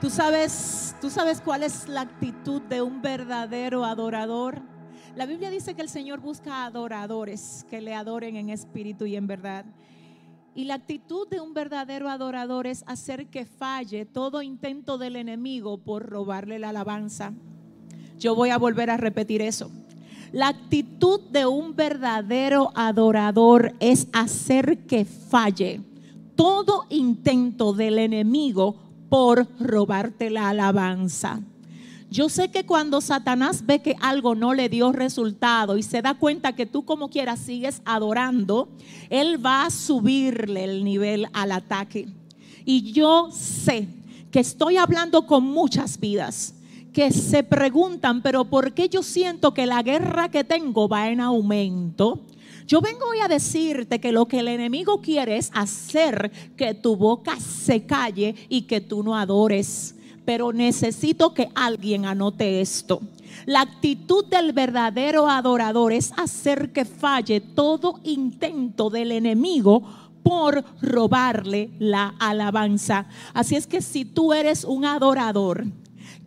¿Tú sabes, ¿Tú sabes cuál es la actitud de un verdadero adorador? La Biblia dice que el Señor busca adoradores que le adoren en espíritu y en verdad. Y la actitud de un verdadero adorador es hacer que falle todo intento del enemigo por robarle la alabanza. Yo voy a volver a repetir eso. La actitud de un verdadero adorador es hacer que falle todo intento del enemigo por robarte la alabanza. Yo sé que cuando Satanás ve que algo no le dio resultado y se da cuenta que tú como quieras sigues adorando, él va a subirle el nivel al ataque. Y yo sé que estoy hablando con muchas vidas que se preguntan, pero ¿por qué yo siento que la guerra que tengo va en aumento? Yo vengo hoy a decirte que lo que el enemigo quiere es hacer que tu boca se calle y que tú no adores. Pero necesito que alguien anote esto. La actitud del verdadero adorador es hacer que falle todo intento del enemigo por robarle la alabanza. Así es que si tú eres un adorador,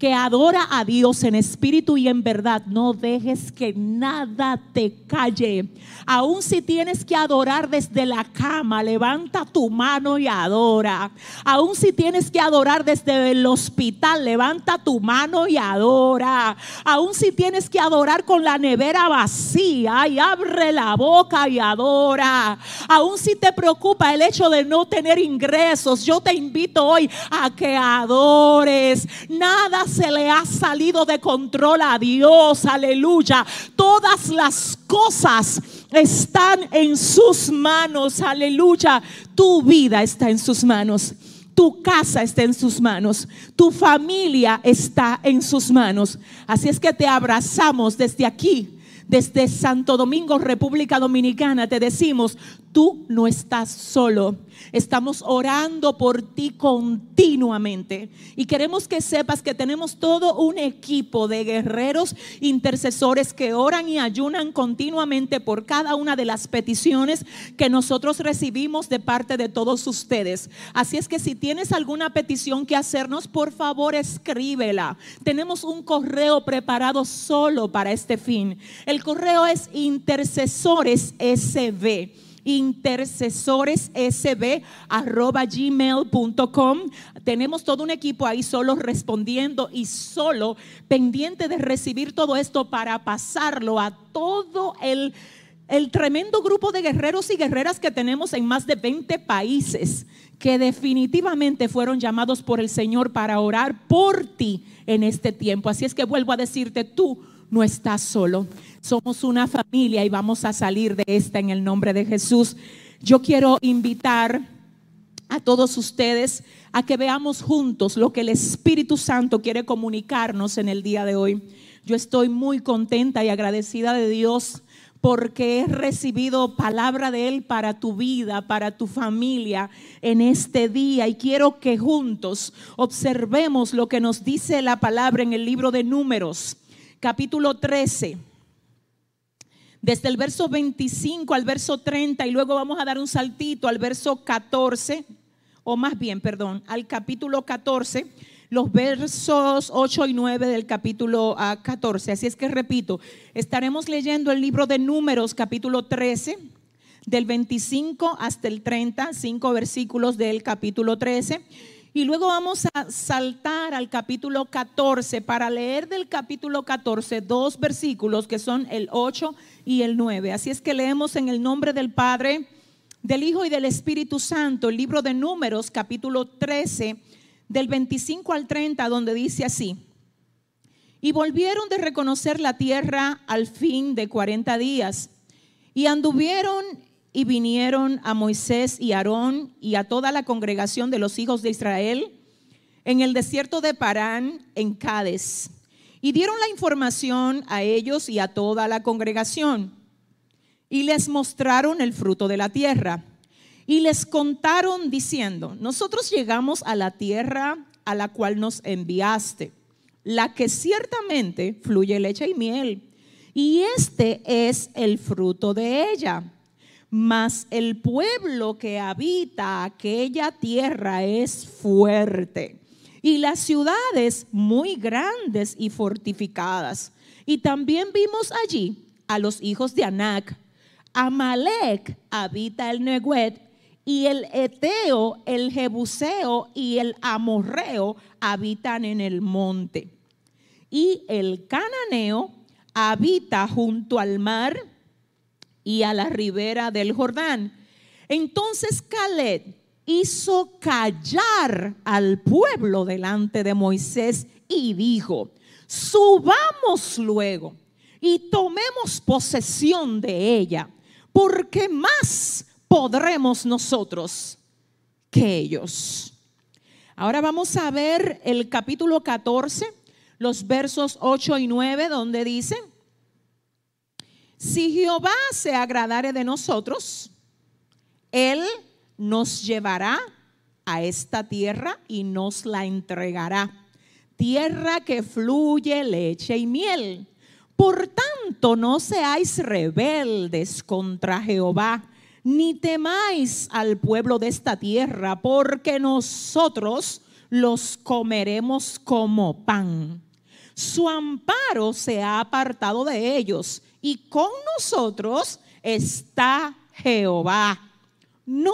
que adora a Dios en espíritu y en verdad, no dejes que nada te calle. Aun si tienes que adorar desde la cama, levanta tu mano y adora. Aun si tienes que adorar desde el hospital, levanta tu mano y adora. Aun si tienes que adorar con la nevera vacía y abre la boca y adora. Aun si te preocupa el hecho de no tener ingresos, yo te invito hoy a que adores. Nada se le ha salido de control a Dios. Aleluya. Todas las cosas están en sus manos. Aleluya. Tu vida está en sus manos. Tu casa está en sus manos. Tu familia está en sus manos. Así es que te abrazamos desde aquí. Desde Santo Domingo, República Dominicana, te decimos, tú no estás solo. Estamos orando por ti continuamente. Y queremos que sepas que tenemos todo un equipo de guerreros intercesores que oran y ayunan continuamente por cada una de las peticiones que nosotros recibimos de parte de todos ustedes. Así es que si tienes alguna petición que hacernos, por favor escríbela. Tenemos un correo preparado solo para este fin. Correo es intercesores sb intercesoresSB.gmail.com. Tenemos todo un equipo ahí solo respondiendo y solo pendiente de recibir todo esto para pasarlo a todo el, el tremendo grupo de guerreros y guerreras que tenemos en más de 20 países que definitivamente fueron llamados por el Señor para orar por ti en este tiempo. Así es que vuelvo a decirte, tú no estás solo. Somos una familia y vamos a salir de esta en el nombre de Jesús. Yo quiero invitar a todos ustedes a que veamos juntos lo que el Espíritu Santo quiere comunicarnos en el día de hoy. Yo estoy muy contenta y agradecida de Dios porque he recibido palabra de Él para tu vida, para tu familia en este día. Y quiero que juntos observemos lo que nos dice la palabra en el libro de números, capítulo 13 desde el verso 25 al verso 30 y luego vamos a dar un saltito al verso 14, o más bien, perdón, al capítulo 14, los versos 8 y 9 del capítulo 14. Ah, Así es que repito, estaremos leyendo el libro de números capítulo 13 del 25 hasta el 30, cinco versículos del capítulo 13. Y luego vamos a saltar al capítulo 14 para leer del capítulo 14 dos versículos que son el 8 y el 9. Así es que leemos en el nombre del Padre, del Hijo y del Espíritu Santo el libro de números capítulo 13 del 25 al 30 donde dice así. Y volvieron de reconocer la tierra al fin de 40 días y anduvieron y vinieron a Moisés y Aarón y a toda la congregación de los hijos de Israel en el desierto de Parán, en Cádiz, y dieron la información a ellos y a toda la congregación, y les mostraron el fruto de la tierra, y les contaron diciendo, nosotros llegamos a la tierra a la cual nos enviaste, la que ciertamente fluye leche y miel, y este es el fruto de ella mas el pueblo que habita aquella tierra es fuerte y las ciudades muy grandes y fortificadas. Y también vimos allí a los hijos de Anac. Amalek habita el Neguet y el Eteo, el Jebuseo y el Amorreo habitan en el monte. Y el Cananeo habita junto al mar y a la ribera del Jordán. Entonces Caleb hizo callar al pueblo delante de Moisés y dijo, subamos luego y tomemos posesión de ella, porque más podremos nosotros que ellos. Ahora vamos a ver el capítulo 14, los versos 8 y 9, donde dice, si Jehová se agradare de nosotros, Él nos llevará a esta tierra y nos la entregará. Tierra que fluye leche y miel. Por tanto, no seáis rebeldes contra Jehová, ni temáis al pueblo de esta tierra, porque nosotros los comeremos como pan. Su amparo se ha apartado de ellos, y con nosotros está Jehová. No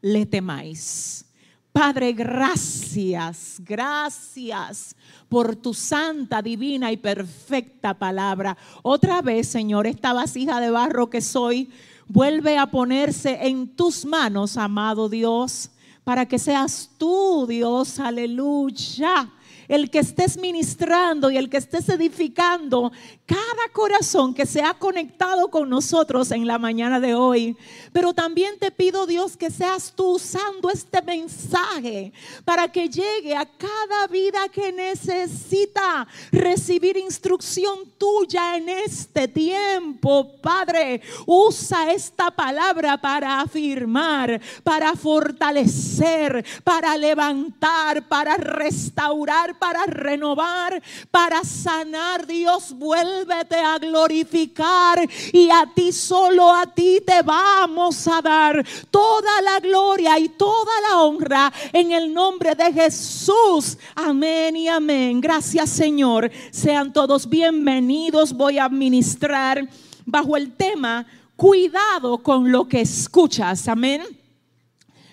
le temáis. Padre, gracias, gracias por tu santa, divina y perfecta palabra. Otra vez, Señor, esta vasija de barro que soy, vuelve a ponerse en tus manos, amado Dios, para que seas tú, Dios, aleluya el que estés ministrando y el que estés edificando cada corazón que se ha conectado con nosotros en la mañana de hoy. Pero también te pido, Dios, que seas tú usando este mensaje para que llegue a cada vida que necesita recibir instrucción tuya en este tiempo. Padre, usa esta palabra para afirmar, para fortalecer, para levantar, para restaurar para renovar, para sanar. Dios, vuélvete a glorificar y a ti solo a ti te vamos a dar toda la gloria y toda la honra en el nombre de Jesús. Amén y amén. Gracias Señor. Sean todos bienvenidos. Voy a ministrar bajo el tema cuidado con lo que escuchas. Amén.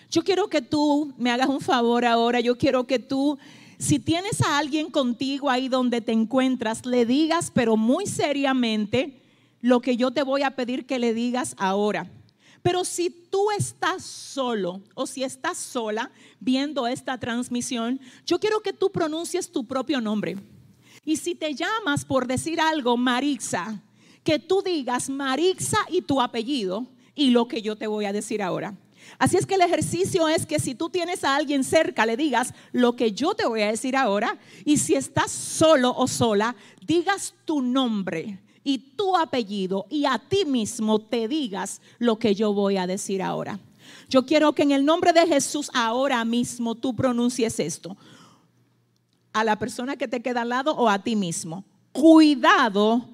Yo quiero que tú me hagas un favor ahora. Yo quiero que tú si tienes a alguien contigo ahí donde te encuentras, le digas, pero muy seriamente, lo que yo te voy a pedir que le digas ahora. Pero si tú estás solo o si estás sola viendo esta transmisión, yo quiero que tú pronuncies tu propio nombre. Y si te llamas por decir algo, Marixa, que tú digas Marixa y tu apellido y lo que yo te voy a decir ahora. Así es que el ejercicio es que si tú tienes a alguien cerca, le digas lo que yo te voy a decir ahora. Y si estás solo o sola, digas tu nombre y tu apellido y a ti mismo te digas lo que yo voy a decir ahora. Yo quiero que en el nombre de Jesús ahora mismo tú pronuncies esto. A la persona que te queda al lado o a ti mismo. Cuidado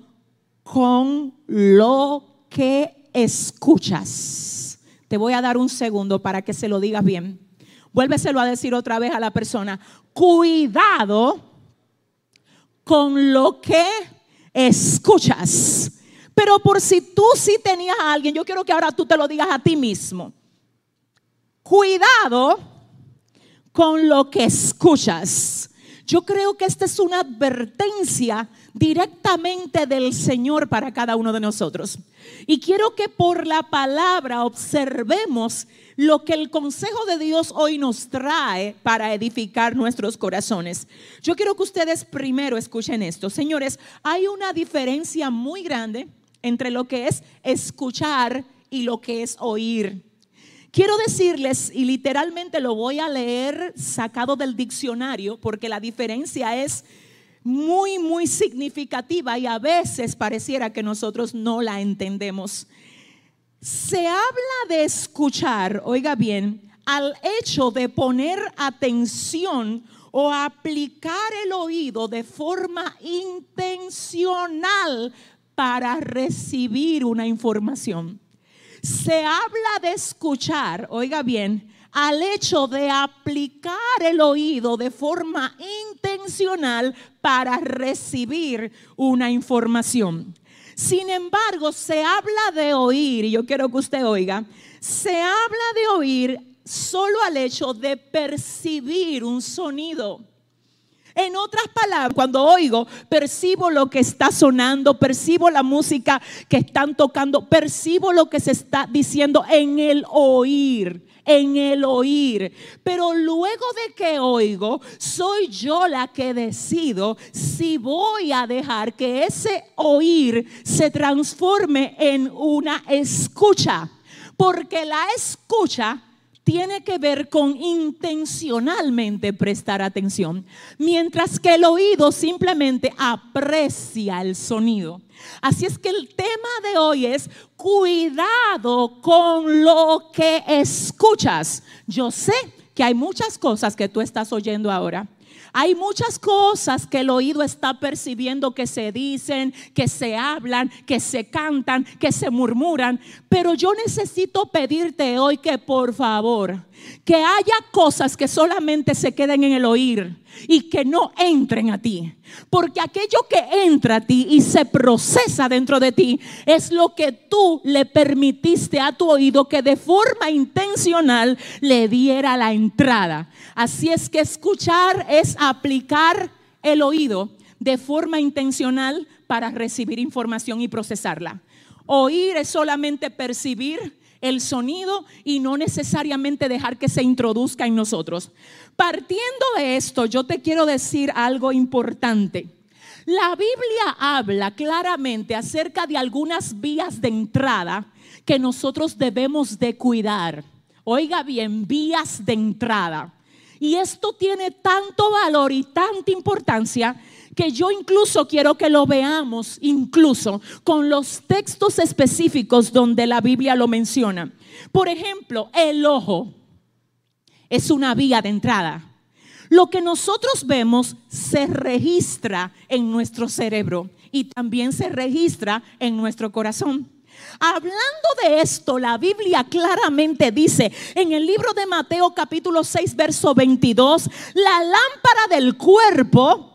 con lo que escuchas. Te voy a dar un segundo para que se lo digas bien. Vuélveselo a decir otra vez a la persona. Cuidado con lo que escuchas. Pero por si tú sí tenías a alguien, yo quiero que ahora tú te lo digas a ti mismo. Cuidado con lo que escuchas. Yo creo que esta es una advertencia directamente del Señor para cada uno de nosotros. Y quiero que por la palabra observemos lo que el consejo de Dios hoy nos trae para edificar nuestros corazones. Yo quiero que ustedes primero escuchen esto. Señores, hay una diferencia muy grande entre lo que es escuchar y lo que es oír. Quiero decirles, y literalmente lo voy a leer sacado del diccionario, porque la diferencia es muy, muy significativa y a veces pareciera que nosotros no la entendemos. Se habla de escuchar, oiga bien, al hecho de poner atención o aplicar el oído de forma intencional para recibir una información se habla de escuchar, oiga bien, al hecho de aplicar el oído de forma intencional para recibir una información. Sin embargo, se habla de oír, y yo quiero que usted oiga, se habla de oír solo al hecho de percibir un sonido. En otras palabras, cuando oigo, percibo lo que está sonando, percibo la música que están tocando, percibo lo que se está diciendo en el oír en el oír. Pero luego de que oigo, soy yo la que decido si voy a dejar que ese oír se transforme en una escucha. Porque la escucha tiene que ver con intencionalmente prestar atención, mientras que el oído simplemente aprecia el sonido. Así es que el tema de hoy es cuidado con lo que escuchas. Yo sé que hay muchas cosas que tú estás oyendo ahora. Hay muchas cosas que el oído está percibiendo que se dicen, que se hablan, que se cantan, que se murmuran. Pero yo necesito pedirte hoy que por favor, que haya cosas que solamente se queden en el oír y que no entren a ti. Porque aquello que entra a ti y se procesa dentro de ti es lo que tú le permitiste a tu oído que de forma intencional le diera la entrada. Así es que escuchar es aplicar el oído de forma intencional para recibir información y procesarla. Oír es solamente percibir el sonido y no necesariamente dejar que se introduzca en nosotros. Partiendo de esto, yo te quiero decir algo importante. La Biblia habla claramente acerca de algunas vías de entrada que nosotros debemos de cuidar. Oiga bien, vías de entrada. Y esto tiene tanto valor y tanta importancia que yo incluso quiero que lo veamos, incluso con los textos específicos donde la Biblia lo menciona. Por ejemplo, el ojo es una vía de entrada. Lo que nosotros vemos se registra en nuestro cerebro y también se registra en nuestro corazón. Hablando de esto, la Biblia claramente dice en el libro de Mateo capítulo 6, verso 22, la lámpara del cuerpo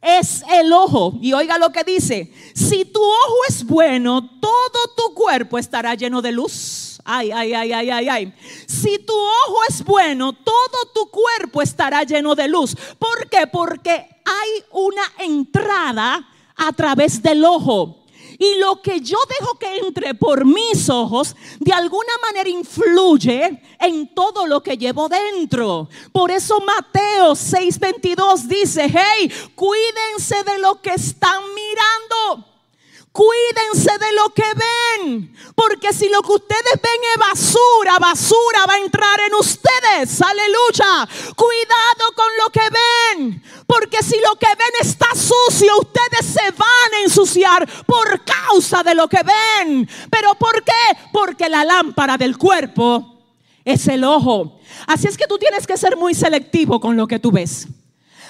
es el ojo. Y oiga lo que dice, si tu ojo es bueno, todo tu cuerpo estará lleno de luz. Ay, ay, ay, ay, ay, ay. Si tu ojo es bueno, todo tu cuerpo estará lleno de luz. ¿Por qué? Porque hay una entrada a través del ojo. Y lo que yo dejo que entre por mis ojos, de alguna manera influye en todo lo que llevo dentro. Por eso Mateo 6:22 dice, hey, cuídense de lo que están mirando. Cuídense de lo que ven, porque si lo que ustedes ven es basura, basura va a entrar en ustedes. Aleluya. Cuidado con lo que ven, porque si lo que ven está sucio, ustedes se van a ensuciar por causa de lo que ven. Pero ¿por qué? Porque la lámpara del cuerpo es el ojo. Así es que tú tienes que ser muy selectivo con lo que tú ves.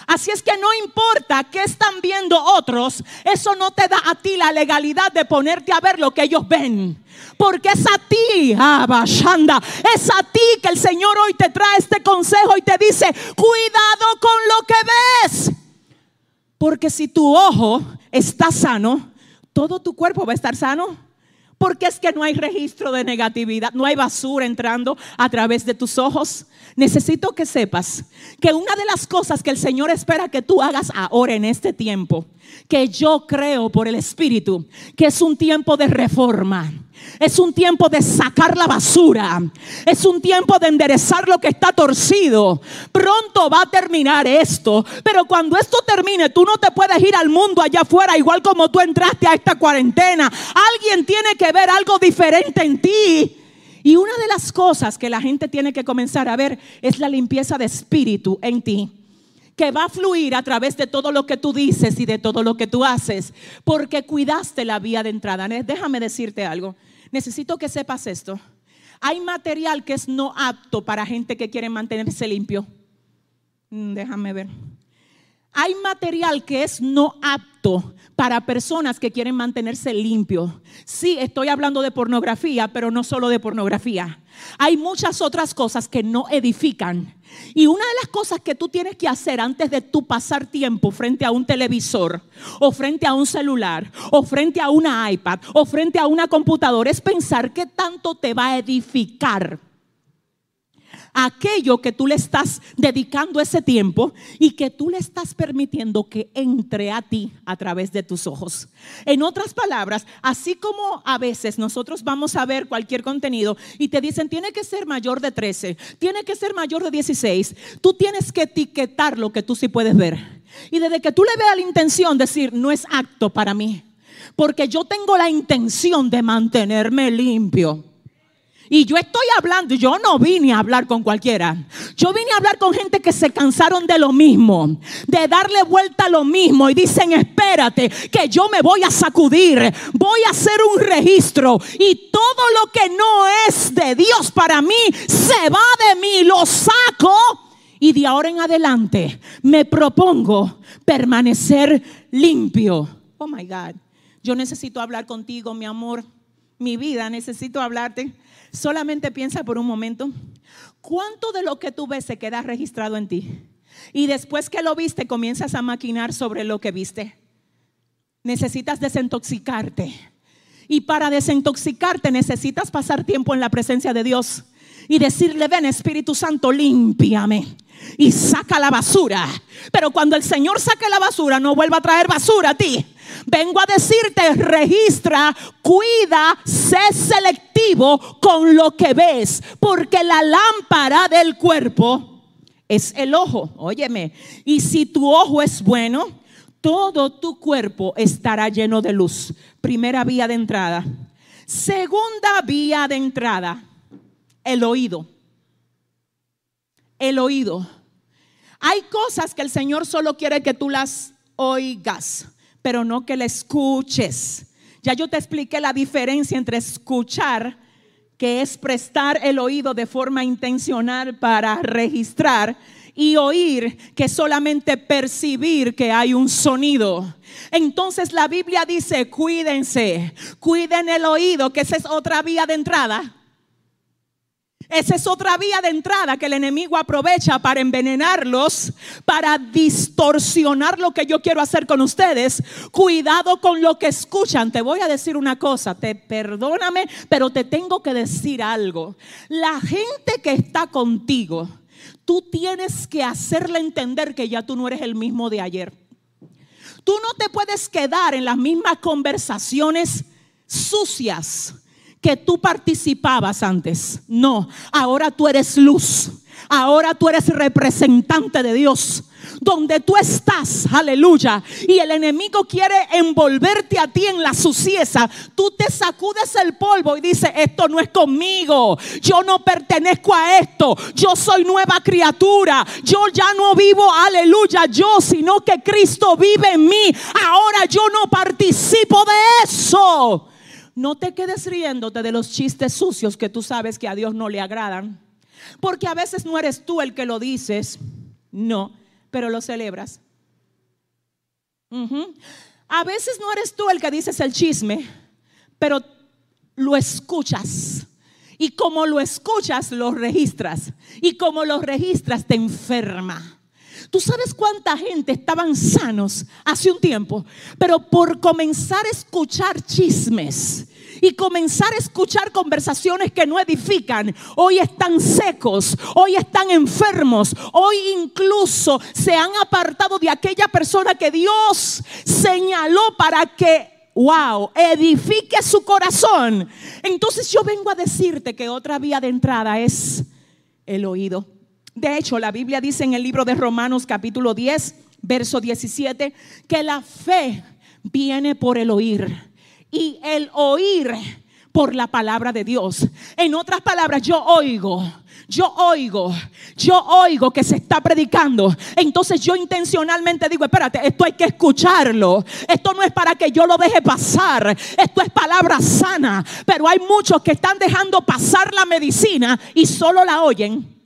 Así es que no importa qué están viendo otros, eso no te da a ti la legalidad de ponerte a ver lo que ellos ven. Porque es a ti, Abashanda, es a ti que el Señor hoy te trae este consejo y te dice, cuidado con lo que ves. Porque si tu ojo está sano, todo tu cuerpo va a estar sano. Porque es que no hay registro de negatividad, no hay basura entrando a través de tus ojos. Necesito que sepas que una de las cosas que el Señor espera que tú hagas ahora en este tiempo, que yo creo por el Espíritu, que es un tiempo de reforma es un tiempo de sacar la basura. Es un tiempo de enderezar lo que está torcido. Pronto va a terminar esto. Pero cuando esto termine, tú no te puedes ir al mundo allá afuera igual como tú entraste a esta cuarentena. Alguien tiene que ver algo diferente en ti. Y una de las cosas que la gente tiene que comenzar a ver es la limpieza de espíritu en ti que va a fluir a través de todo lo que tú dices y de todo lo que tú haces, porque cuidaste la vía de entrada. Déjame decirte algo. Necesito que sepas esto. Hay material que es no apto para gente que quiere mantenerse limpio. Mm, déjame ver. Hay material que es no apto para personas que quieren mantenerse limpios. Sí, estoy hablando de pornografía, pero no solo de pornografía. Hay muchas otras cosas que no edifican. Y una de las cosas que tú tienes que hacer antes de tú pasar tiempo frente a un televisor o frente a un celular o frente a una iPad o frente a una computadora es pensar qué tanto te va a edificar aquello que tú le estás dedicando ese tiempo y que tú le estás permitiendo que entre a ti a través de tus ojos. En otras palabras, así como a veces nosotros vamos a ver cualquier contenido y te dicen tiene que ser mayor de 13, tiene que ser mayor de 16, tú tienes que etiquetar lo que tú sí puedes ver. Y desde que tú le veas la intención, decir, no es acto para mí, porque yo tengo la intención de mantenerme limpio. Y yo estoy hablando, yo no vine a hablar con cualquiera. Yo vine a hablar con gente que se cansaron de lo mismo, de darle vuelta a lo mismo y dicen, espérate, que yo me voy a sacudir, voy a hacer un registro y todo lo que no es de Dios para mí se va de mí, lo saco y de ahora en adelante me propongo permanecer limpio. Oh my God, yo necesito hablar contigo, mi amor, mi vida, necesito hablarte. Solamente piensa por un momento, ¿cuánto de lo que tú ves se queda registrado en ti? Y después que lo viste, comienzas a maquinar sobre lo que viste. Necesitas desintoxicarte. Y para desintoxicarte necesitas pasar tiempo en la presencia de Dios y decirle, ven Espíritu Santo, límpiame y saca la basura. Pero cuando el Señor saque la basura, no vuelva a traer basura a ti. Vengo a decirte, registra, cuida, sé selectivo con lo que ves, porque la lámpara del cuerpo es el ojo. Óyeme, y si tu ojo es bueno, todo tu cuerpo estará lleno de luz. Primera vía de entrada. Segunda vía de entrada, el oído. El oído. Hay cosas que el Señor solo quiere que tú las oigas pero no que la escuches. Ya yo te expliqué la diferencia entre escuchar, que es prestar el oído de forma intencional para registrar, y oír, que solamente percibir que hay un sonido. Entonces la Biblia dice, cuídense, cuiden el oído, que esa es otra vía de entrada. Esa es otra vía de entrada que el enemigo aprovecha para envenenarlos, para distorsionar lo que yo quiero hacer con ustedes. Cuidado con lo que escuchan. Te voy a decir una cosa, te perdóname, pero te tengo que decir algo. La gente que está contigo, tú tienes que hacerle entender que ya tú no eres el mismo de ayer. Tú no te puedes quedar en las mismas conversaciones sucias que tú participabas antes. No, ahora tú eres luz. Ahora tú eres representante de Dios. Donde tú estás, aleluya, y el enemigo quiere envolverte a ti en la sucieza, tú te sacudes el polvo y dices, esto no es conmigo, yo no pertenezco a esto, yo soy nueva criatura, yo ya no vivo, aleluya, yo, sino que Cristo vive en mí, ahora yo no participo de eso. No te quedes riéndote de los chistes sucios que tú sabes que a Dios no le agradan. Porque a veces no eres tú el que lo dices, no, pero lo celebras. A veces no eres tú el que dices el chisme, pero lo escuchas. Y como lo escuchas, lo registras. Y como lo registras, te enferma. Tú sabes cuánta gente estaban sanos hace un tiempo, pero por comenzar a escuchar chismes y comenzar a escuchar conversaciones que no edifican, hoy están secos, hoy están enfermos, hoy incluso se han apartado de aquella persona que Dios señaló para que wow, edifique su corazón. Entonces yo vengo a decirte que otra vía de entrada es el oído. De hecho, la Biblia dice en el libro de Romanos capítulo 10, verso 17, que la fe viene por el oír y el oír por la palabra de Dios. En otras palabras, yo oigo, yo oigo, yo oigo que se está predicando. Entonces yo intencionalmente digo, espérate, esto hay que escucharlo. Esto no es para que yo lo deje pasar. Esto es palabra sana. Pero hay muchos que están dejando pasar la medicina y solo la oyen.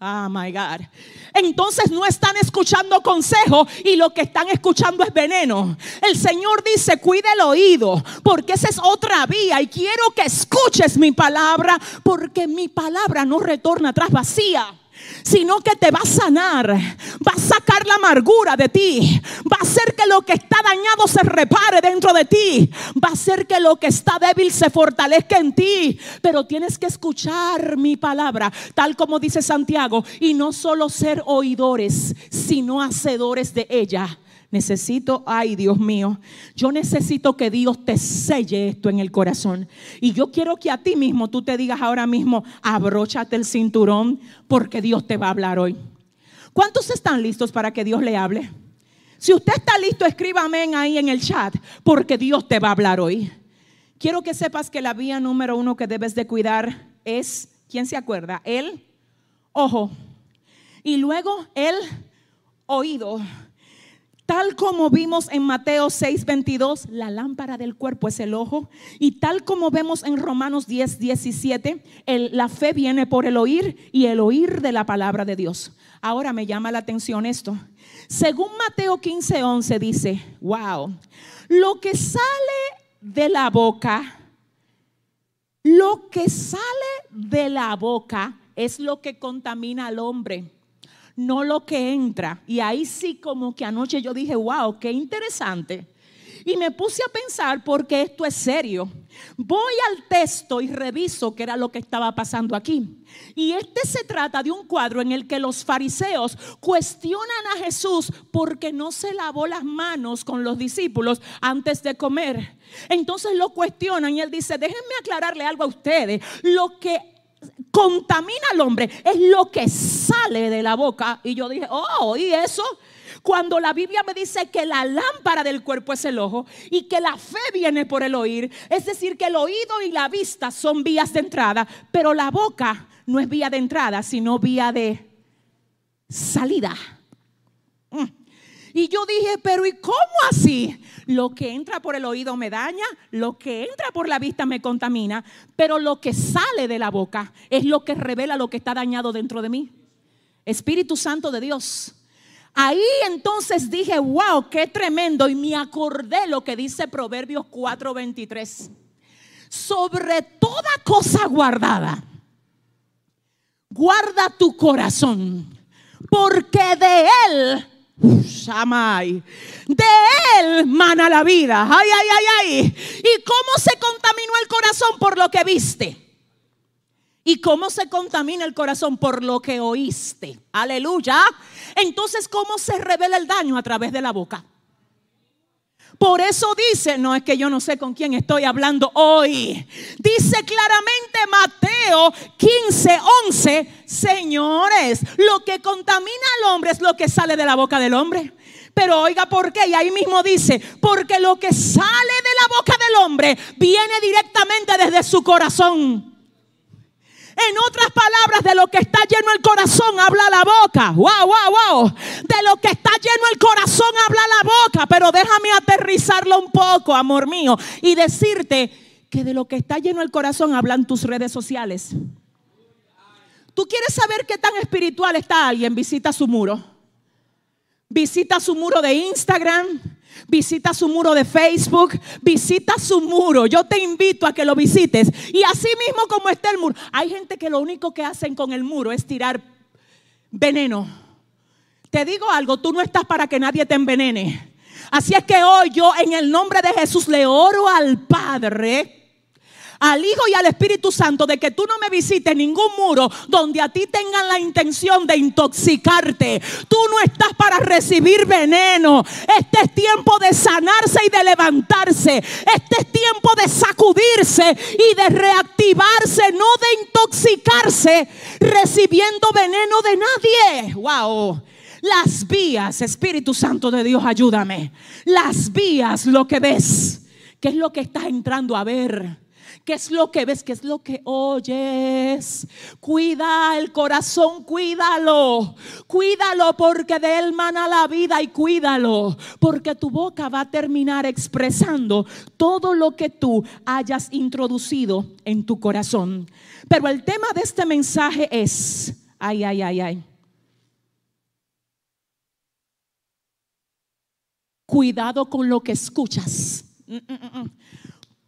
Ah, my God. entonces no están escuchando consejo y lo que están escuchando es veneno. El Señor dice, cuide el oído, porque esa es otra vía y quiero que escuches mi palabra, porque mi palabra no retorna atrás vacía sino que te va a sanar, va a sacar la amargura de ti, va a hacer que lo que está dañado se repare dentro de ti, va a hacer que lo que está débil se fortalezca en ti, pero tienes que escuchar mi palabra, tal como dice Santiago, y no solo ser oidores, sino hacedores de ella. Necesito, ay Dios mío, yo necesito que Dios te selle esto en el corazón. Y yo quiero que a ti mismo tú te digas ahora mismo, abróchate el cinturón porque Dios te va a hablar hoy. ¿Cuántos están listos para que Dios le hable? Si usted está listo, escríbame ahí en el chat porque Dios te va a hablar hoy. Quiero que sepas que la vía número uno que debes de cuidar es, ¿quién se acuerda? El ojo. Y luego el oído. Tal como vimos en Mateo 6:22, la lámpara del cuerpo es el ojo. Y tal como vemos en Romanos 10, 17, la fe viene por el oír y el oír de la palabra de Dios. Ahora me llama la atención esto. Según Mateo 15, 11 dice, wow, lo que sale de la boca, lo que sale de la boca es lo que contamina al hombre no lo que entra. Y ahí sí como que anoche yo dije, wow, qué interesante. Y me puse a pensar porque esto es serio. Voy al texto y reviso qué era lo que estaba pasando aquí. Y este se trata de un cuadro en el que los fariseos cuestionan a Jesús porque no se lavó las manos con los discípulos antes de comer. Entonces lo cuestionan y él dice, déjenme aclararle algo a ustedes. Lo que contamina al hombre es lo que sale de la boca. Y yo dije, oh, ¿y eso? Cuando la Biblia me dice que la lámpara del cuerpo es el ojo y que la fe viene por el oír, es decir, que el oído y la vista son vías de entrada, pero la boca no es vía de entrada, sino vía de salida. Mm. Y yo dije, pero ¿y cómo así? Lo que entra por el oído me daña, lo que entra por la vista me contamina, pero lo que sale de la boca es lo que revela lo que está dañado dentro de mí. Espíritu Santo de Dios. Ahí entonces dije, wow, qué tremendo. Y me acordé lo que dice Proverbios 4:23. Sobre toda cosa guardada, guarda tu corazón, porque de él Shamay. De él mana la vida. Ay, ay, ay, ay. ¿Y cómo se contaminó el corazón por lo que viste? ¿Y cómo se contamina el corazón por lo que oíste? Aleluya. Entonces, ¿cómo se revela el daño a través de la boca? Por eso dice, no es que yo no sé con quién estoy hablando hoy. Dice claramente Mateo 15, 11, señores, lo que contamina al hombre es lo que sale de la boca del hombre. Pero oiga, ¿por qué? Y ahí mismo dice, porque lo que sale de la boca del hombre viene directamente desde su corazón. En otras palabras, de lo que está lleno el corazón habla la boca. Wow, wow, wow. De lo que está lleno el corazón habla la boca. Pero déjame aterrizarlo un poco, amor mío, y decirte que de lo que está lleno el corazón hablan tus redes sociales. ¿Tú quieres saber qué tan espiritual está alguien? Visita su muro. Visita su muro de Instagram visita su muro de Facebook, visita su muro. Yo te invito a que lo visites. Y así mismo como está el muro, hay gente que lo único que hacen con el muro es tirar veneno. Te digo algo, tú no estás para que nadie te envenene. Así es que hoy yo en el nombre de Jesús le oro al Padre al Hijo y al Espíritu Santo de que tú no me visites ningún muro donde a ti tengan la intención de intoxicarte. Tú no estás para recibir veneno. Este es tiempo de sanarse y de levantarse. Este es tiempo de sacudirse y de reactivarse, no de intoxicarse recibiendo veneno de nadie. Wow. Las vías, Espíritu Santo de Dios, ayúdame. Las vías, lo que ves. ¿Qué es lo que estás entrando a ver? ¿Qué es lo que ves? ¿Qué es lo que oyes? Cuida el corazón, cuídalo. Cuídalo porque de él mana la vida y cuídalo. Porque tu boca va a terminar expresando todo lo que tú hayas introducido en tu corazón. Pero el tema de este mensaje es, ay, ay, ay, ay. Cuidado con lo que escuchas. Mm, mm, mm,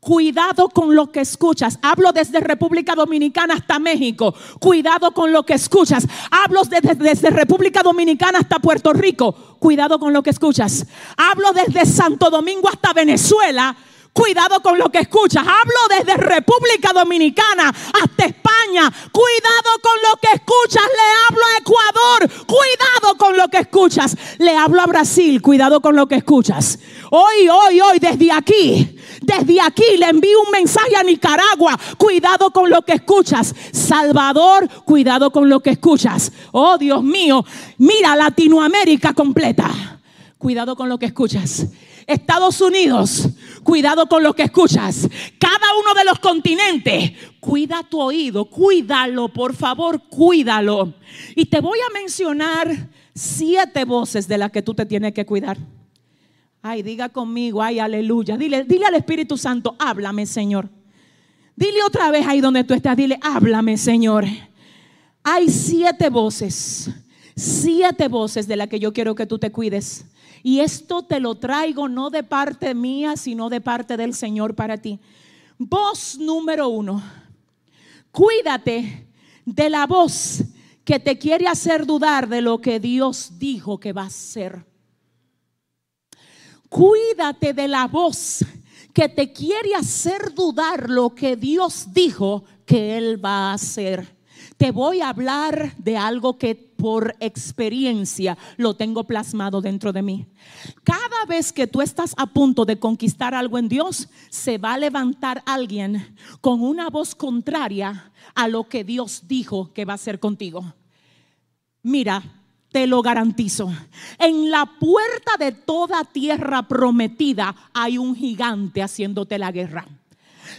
Cuidado con lo que escuchas. Hablo desde República Dominicana hasta México. Cuidado con lo que escuchas. Hablo desde, República Dominicana hasta Puerto Rico. Cuidado con lo que escuchas. Hablo desde Santo Domingo hasta Venezuela. Cuidado con lo que escuchas. Hablo desde República Dominicana hasta España. Cuidado con lo que escuchas. Le hablo a Ecuador. Cuidado con lo que escuchas. Le hablo a Brasil. Cuidado con lo que escuchas. Hoy, hoy, hoy, desde aquí. Desde aquí le envío un mensaje a Nicaragua. Cuidado con lo que escuchas. Salvador, cuidado con lo que escuchas. Oh Dios mío, mira Latinoamérica completa. Cuidado con lo que escuchas. Estados Unidos, cuidado con lo que escuchas. Cada uno de los continentes, cuida tu oído, cuídalo, por favor, cuídalo. Y te voy a mencionar siete voces de las que tú te tienes que cuidar. Ay, diga conmigo, ay, aleluya. Dile, dile al Espíritu Santo, háblame, Señor. Dile otra vez ahí donde tú estás, dile, háblame, Señor. Hay siete voces, siete voces de las que yo quiero que tú te cuides. Y esto te lo traigo no de parte mía, sino de parte del Señor para ti. Voz número uno. Cuídate de la voz que te quiere hacer dudar de lo que Dios dijo que va a ser. Cuídate de la voz que te quiere hacer dudar lo que Dios dijo que Él va a hacer. Te voy a hablar de algo que por experiencia lo tengo plasmado dentro de mí. Cada vez que tú estás a punto de conquistar algo en Dios, se va a levantar alguien con una voz contraria a lo que Dios dijo que va a hacer contigo. Mira, te lo garantizo. En la puerta de toda tierra prometida hay un gigante haciéndote la guerra.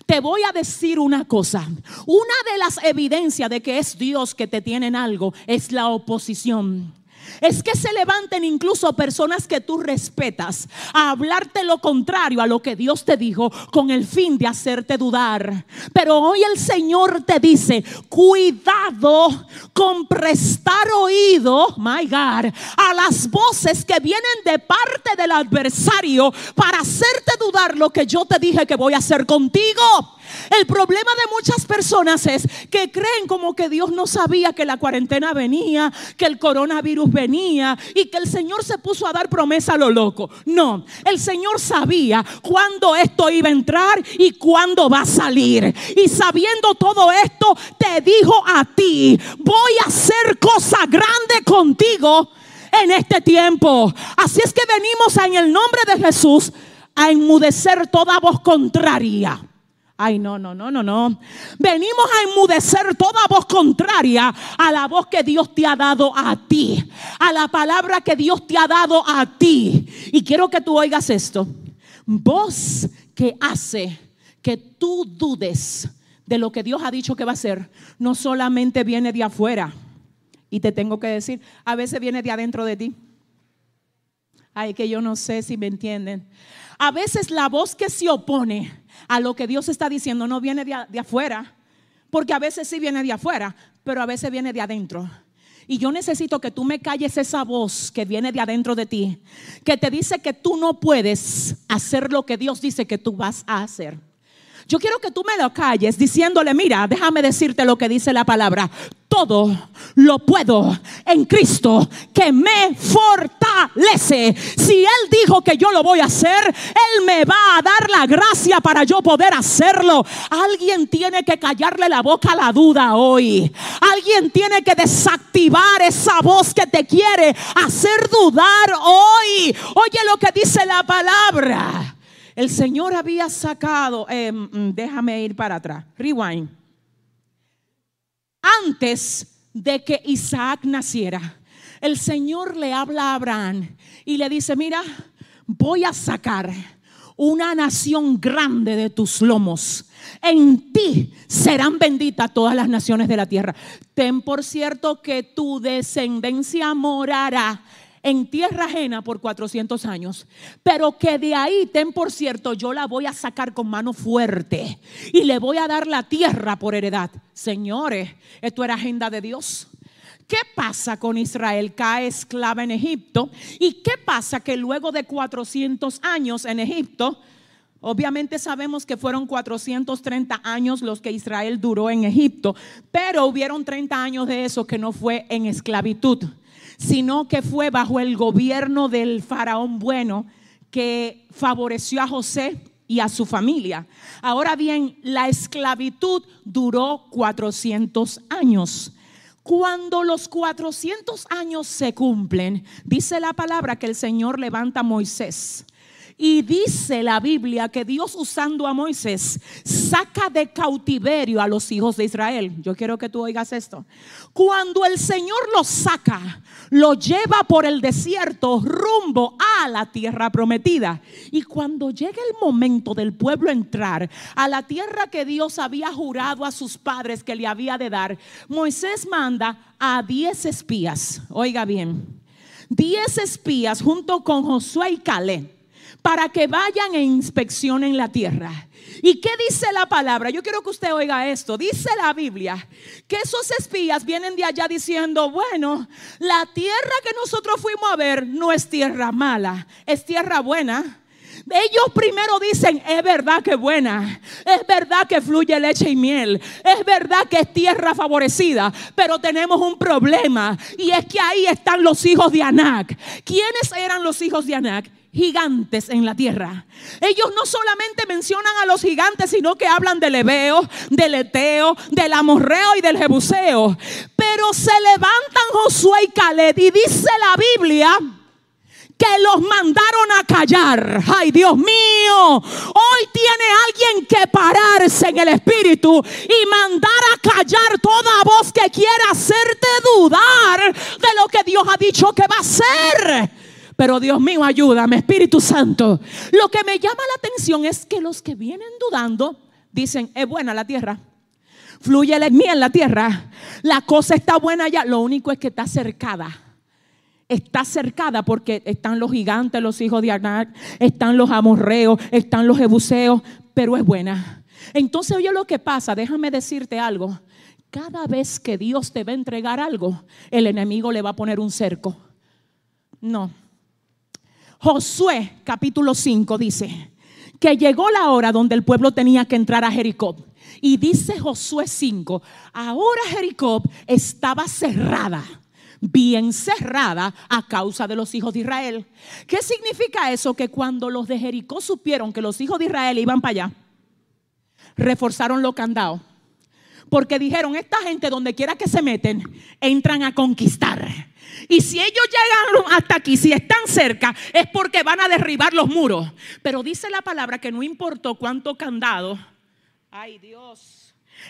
Te voy a decir una cosa. Una de las evidencias de que es Dios que te tiene en algo es la oposición es que se levanten incluso personas que tú respetas a hablarte lo contrario a lo que Dios te dijo con el fin de hacerte dudar. Pero hoy el Señor te dice, cuidado con prestar oído, my God, a las voces que vienen de parte del adversario para hacerte dudar lo que yo te dije que voy a hacer contigo. El problema de muchas personas es que creen como que Dios no sabía que la cuarentena venía, que el coronavirus venía y que el Señor se puso a dar promesa a lo loco. No, el Señor sabía cuándo esto iba a entrar y cuándo va a salir. Y sabiendo todo esto, te dijo a ti, voy a hacer cosa grande contigo en este tiempo. Así es que venimos en el nombre de Jesús a enmudecer toda voz contraria Ay, no, no, no, no, no. Venimos a enmudecer toda voz contraria a la voz que Dios te ha dado a ti, a la palabra que Dios te ha dado a ti. Y quiero que tú oigas esto. Voz que hace que tú dudes de lo que Dios ha dicho que va a hacer, no solamente viene de afuera. Y te tengo que decir, a veces viene de adentro de ti. Ay, que yo no sé si me entienden. A veces la voz que se opone a lo que Dios está diciendo no viene de, afuera, porque a veces sí viene de afuera, pero a veces viene de adentro. Y yo necesito que tú me calles esa voz que viene de adentro de ti, que te dice que tú no puedes hacer lo que Dios dice que tú vas a hacer. Yo quiero que tú me lo calles diciéndole, mira, déjame decirte lo que dice la palabra. Todo lo puedo en Cristo que me fortalece. Si Él dijo que yo lo voy a hacer, Él me va a dar la gracia para yo poder hacerlo. Alguien tiene que callarle la boca a la duda hoy. Alguien tiene que desactivar esa voz que te quiere hacer dudar hoy. Oye lo que dice la palabra. El Señor había sacado, eh, mm, déjame ir para atrás, rewind. Antes de que Isaac naciera, el Señor le habla a Abraham y le dice, mira, voy a sacar una nación grande de tus lomos. En ti serán benditas todas las naciones de la tierra. Ten por cierto que tu descendencia morará en tierra ajena por 400 años, pero que de ahí, ten por cierto, yo la voy a sacar con mano fuerte y le voy a dar la tierra por heredad. Señores, esto era agenda de Dios. ¿Qué pasa con Israel? Cae esclava en Egipto. ¿Y qué pasa que luego de 400 años en Egipto, obviamente sabemos que fueron 430 años los que Israel duró en Egipto, pero hubieron 30 años de eso que no fue en esclavitud, sino que fue bajo el gobierno del faraón bueno que favoreció a José y a su familia. Ahora bien, la esclavitud duró 400 años. Cuando los 400 años se cumplen, dice la palabra que el Señor levanta a Moisés. Y dice la Biblia que Dios usando a Moisés saca de cautiverio a los hijos de Israel. Yo quiero que tú oigas esto. Cuando el Señor los saca, lo lleva por el desierto rumbo a la tierra prometida. Y cuando llega el momento del pueblo entrar a la tierra que Dios había jurado a sus padres que le había de dar, Moisés manda a 10 espías. Oiga bien, 10 espías junto con Josué y Caleb para que vayan e inspeccionen la tierra. ¿Y qué dice la palabra? Yo quiero que usted oiga esto. Dice la Biblia que esos espías vienen de allá diciendo, bueno, la tierra que nosotros fuimos a ver no es tierra mala, es tierra buena. Ellos primero dicen, es verdad que buena, es verdad que fluye leche y miel, es verdad que es tierra favorecida, pero tenemos un problema y es que ahí están los hijos de Anac. ¿Quiénes eran los hijos de Anac? Gigantes en la tierra. Ellos no solamente mencionan a los gigantes, sino que hablan del Ebeo, del Eteo, del Amorreo y del Jebuseo. Pero se levantan Josué y Caleb y dice la Biblia que los mandaron a callar. Ay, Dios mío, hoy tiene alguien que pararse en el espíritu y mandar a callar toda voz que quiera hacerte dudar de lo que Dios ha dicho que va a hacer. Pero Dios mío, ayúdame, Espíritu Santo. Lo que me llama la atención es que los que vienen dudando dicen, es buena la tierra. Fluye la en la tierra. La cosa está buena ya. Lo único es que está cercada. Está cercada porque están los gigantes, los hijos de Anac, están los amorreos, están los jebuseos, pero es buena. Entonces, oye lo que pasa, déjame decirte algo. Cada vez que Dios te va a entregar algo, el enemigo le va a poner un cerco. No, Josué capítulo 5 dice que llegó la hora donde el pueblo tenía que entrar a Jericó. Y dice Josué 5, ahora Jericó estaba cerrada bien cerrada a causa de los hijos de Israel. ¿Qué significa eso? Que cuando los de Jericó supieron que los hijos de Israel iban para allá, reforzaron los candados. Porque dijeron, esta gente donde quiera que se meten, entran a conquistar. Y si ellos llegaron hasta aquí, si están cerca, es porque van a derribar los muros. Pero dice la palabra que no importó cuánto candado. Ay Dios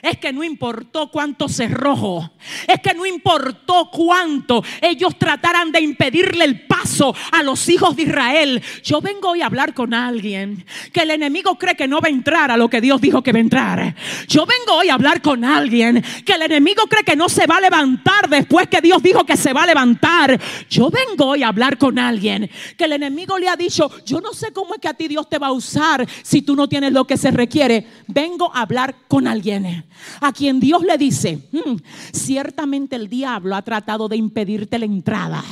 es que no importó cuánto cerrojo, es que no importó cuánto ellos trataran de impedirle el paso a los hijos de Israel. Yo vengo hoy a hablar con alguien que el enemigo cree que no va a entrar a lo que Dios dijo que va a entrar. Yo vengo hoy a hablar con alguien que el enemigo cree que no se va a levantar después que Dios dijo que se va a levantar. Yo vengo hoy a hablar con alguien que el enemigo le ha dicho, yo no sé cómo es que a ti Dios te va a usar si tú no tienes lo que se requiere. Vengo a hablar con alguien a quien Dios le dice, hmm, ciertamente el diablo ha tratado de impedirte la entrada,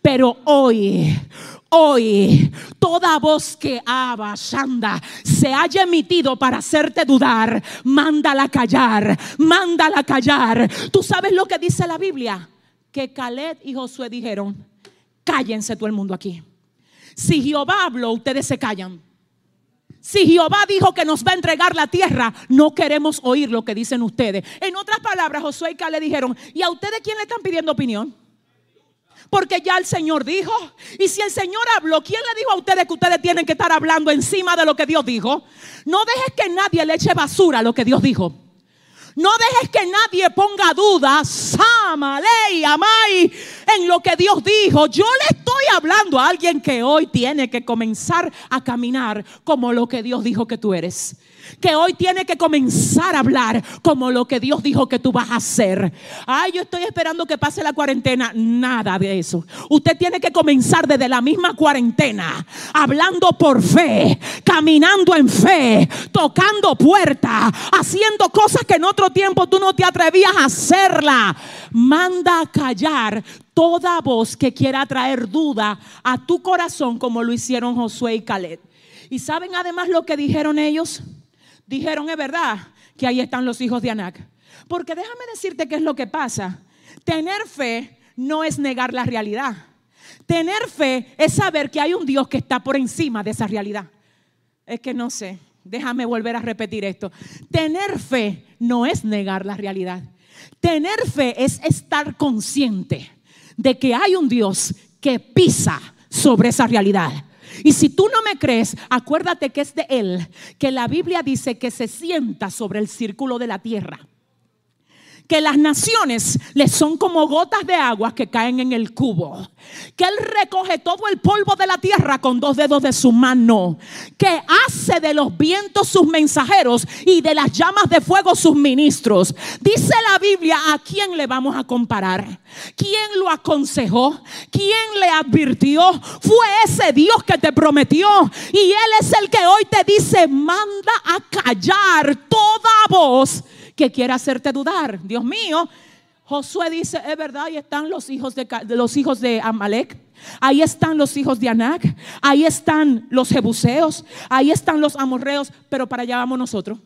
pero hoy, hoy, toda voz que abashanda se haya emitido para hacerte dudar, mándala callar, mándala callar. ¿Tú sabes lo que dice la Biblia? Que Caleb y Josué dijeron, cállense todo el mundo aquí. Si Jehová habló, ustedes se callan. Si Jehová dijo que nos va a entregar la tierra, no queremos oír lo que dicen ustedes. En otras palabras, Josué y Caleb dijeron, ¿y a ustedes quién le están pidiendo opinión? Porque ya el Señor dijo. Y si el Señor habló, ¿quién le dijo a ustedes que ustedes tienen que estar hablando encima de lo que Dios dijo? No dejes que nadie le eche basura a lo que Dios dijo. No dejes que nadie ponga dudas, ley, amai, en lo que Dios dijo. Yo le estoy hablando a alguien que hoy tiene que comenzar a caminar como lo que Dios dijo que tú eres que hoy tiene que comenzar a hablar como lo que Dios dijo que tú vas a hacer. Ay, yo estoy esperando que pase la cuarentena. Nada de eso. Usted tiene que comenzar desde la misma cuarentena, hablando por fe, caminando en fe, tocando puertas, haciendo cosas que en otro tiempo tú no te atrevías a hacerla. Manda a callar toda voz que quiera traer duda a tu corazón como lo hicieron Josué y Caleb. ¿Y saben además lo que dijeron ellos? Dijeron, es verdad, que ahí están los hijos de Anac. Porque déjame decirte qué es lo que pasa. Tener fe no es negar la realidad. Tener fe es saber que hay un Dios que está por encima de esa realidad. Es que no sé, déjame volver a repetir esto. Tener fe no es negar la realidad. Tener fe es estar consciente de que hay un Dios que pisa sobre esa realidad. Y si tú no me crees, acuérdate que es de Él, que la Biblia dice que se sienta sobre el círculo de la tierra que las naciones le son como gotas de agua que caen en el cubo. Que Él recoge todo el polvo de la tierra con dos dedos de su mano. Que hace de los vientos sus mensajeros y de las llamas de fuego sus ministros. Dice la Biblia, ¿a quién le vamos a comparar? ¿Quién lo aconsejó? ¿Quién le advirtió? Fue ese Dios que te prometió. Y Él es el que hoy te dice, manda a callar toda voz que quiera hacerte dudar. Dios mío, Josué dice, es verdad, ahí están los hijos de, los hijos de Amalek. Ahí están los hijos de Anac, ahí están los jebuseos, ahí están los amorreos, pero para allá vamos nosotros.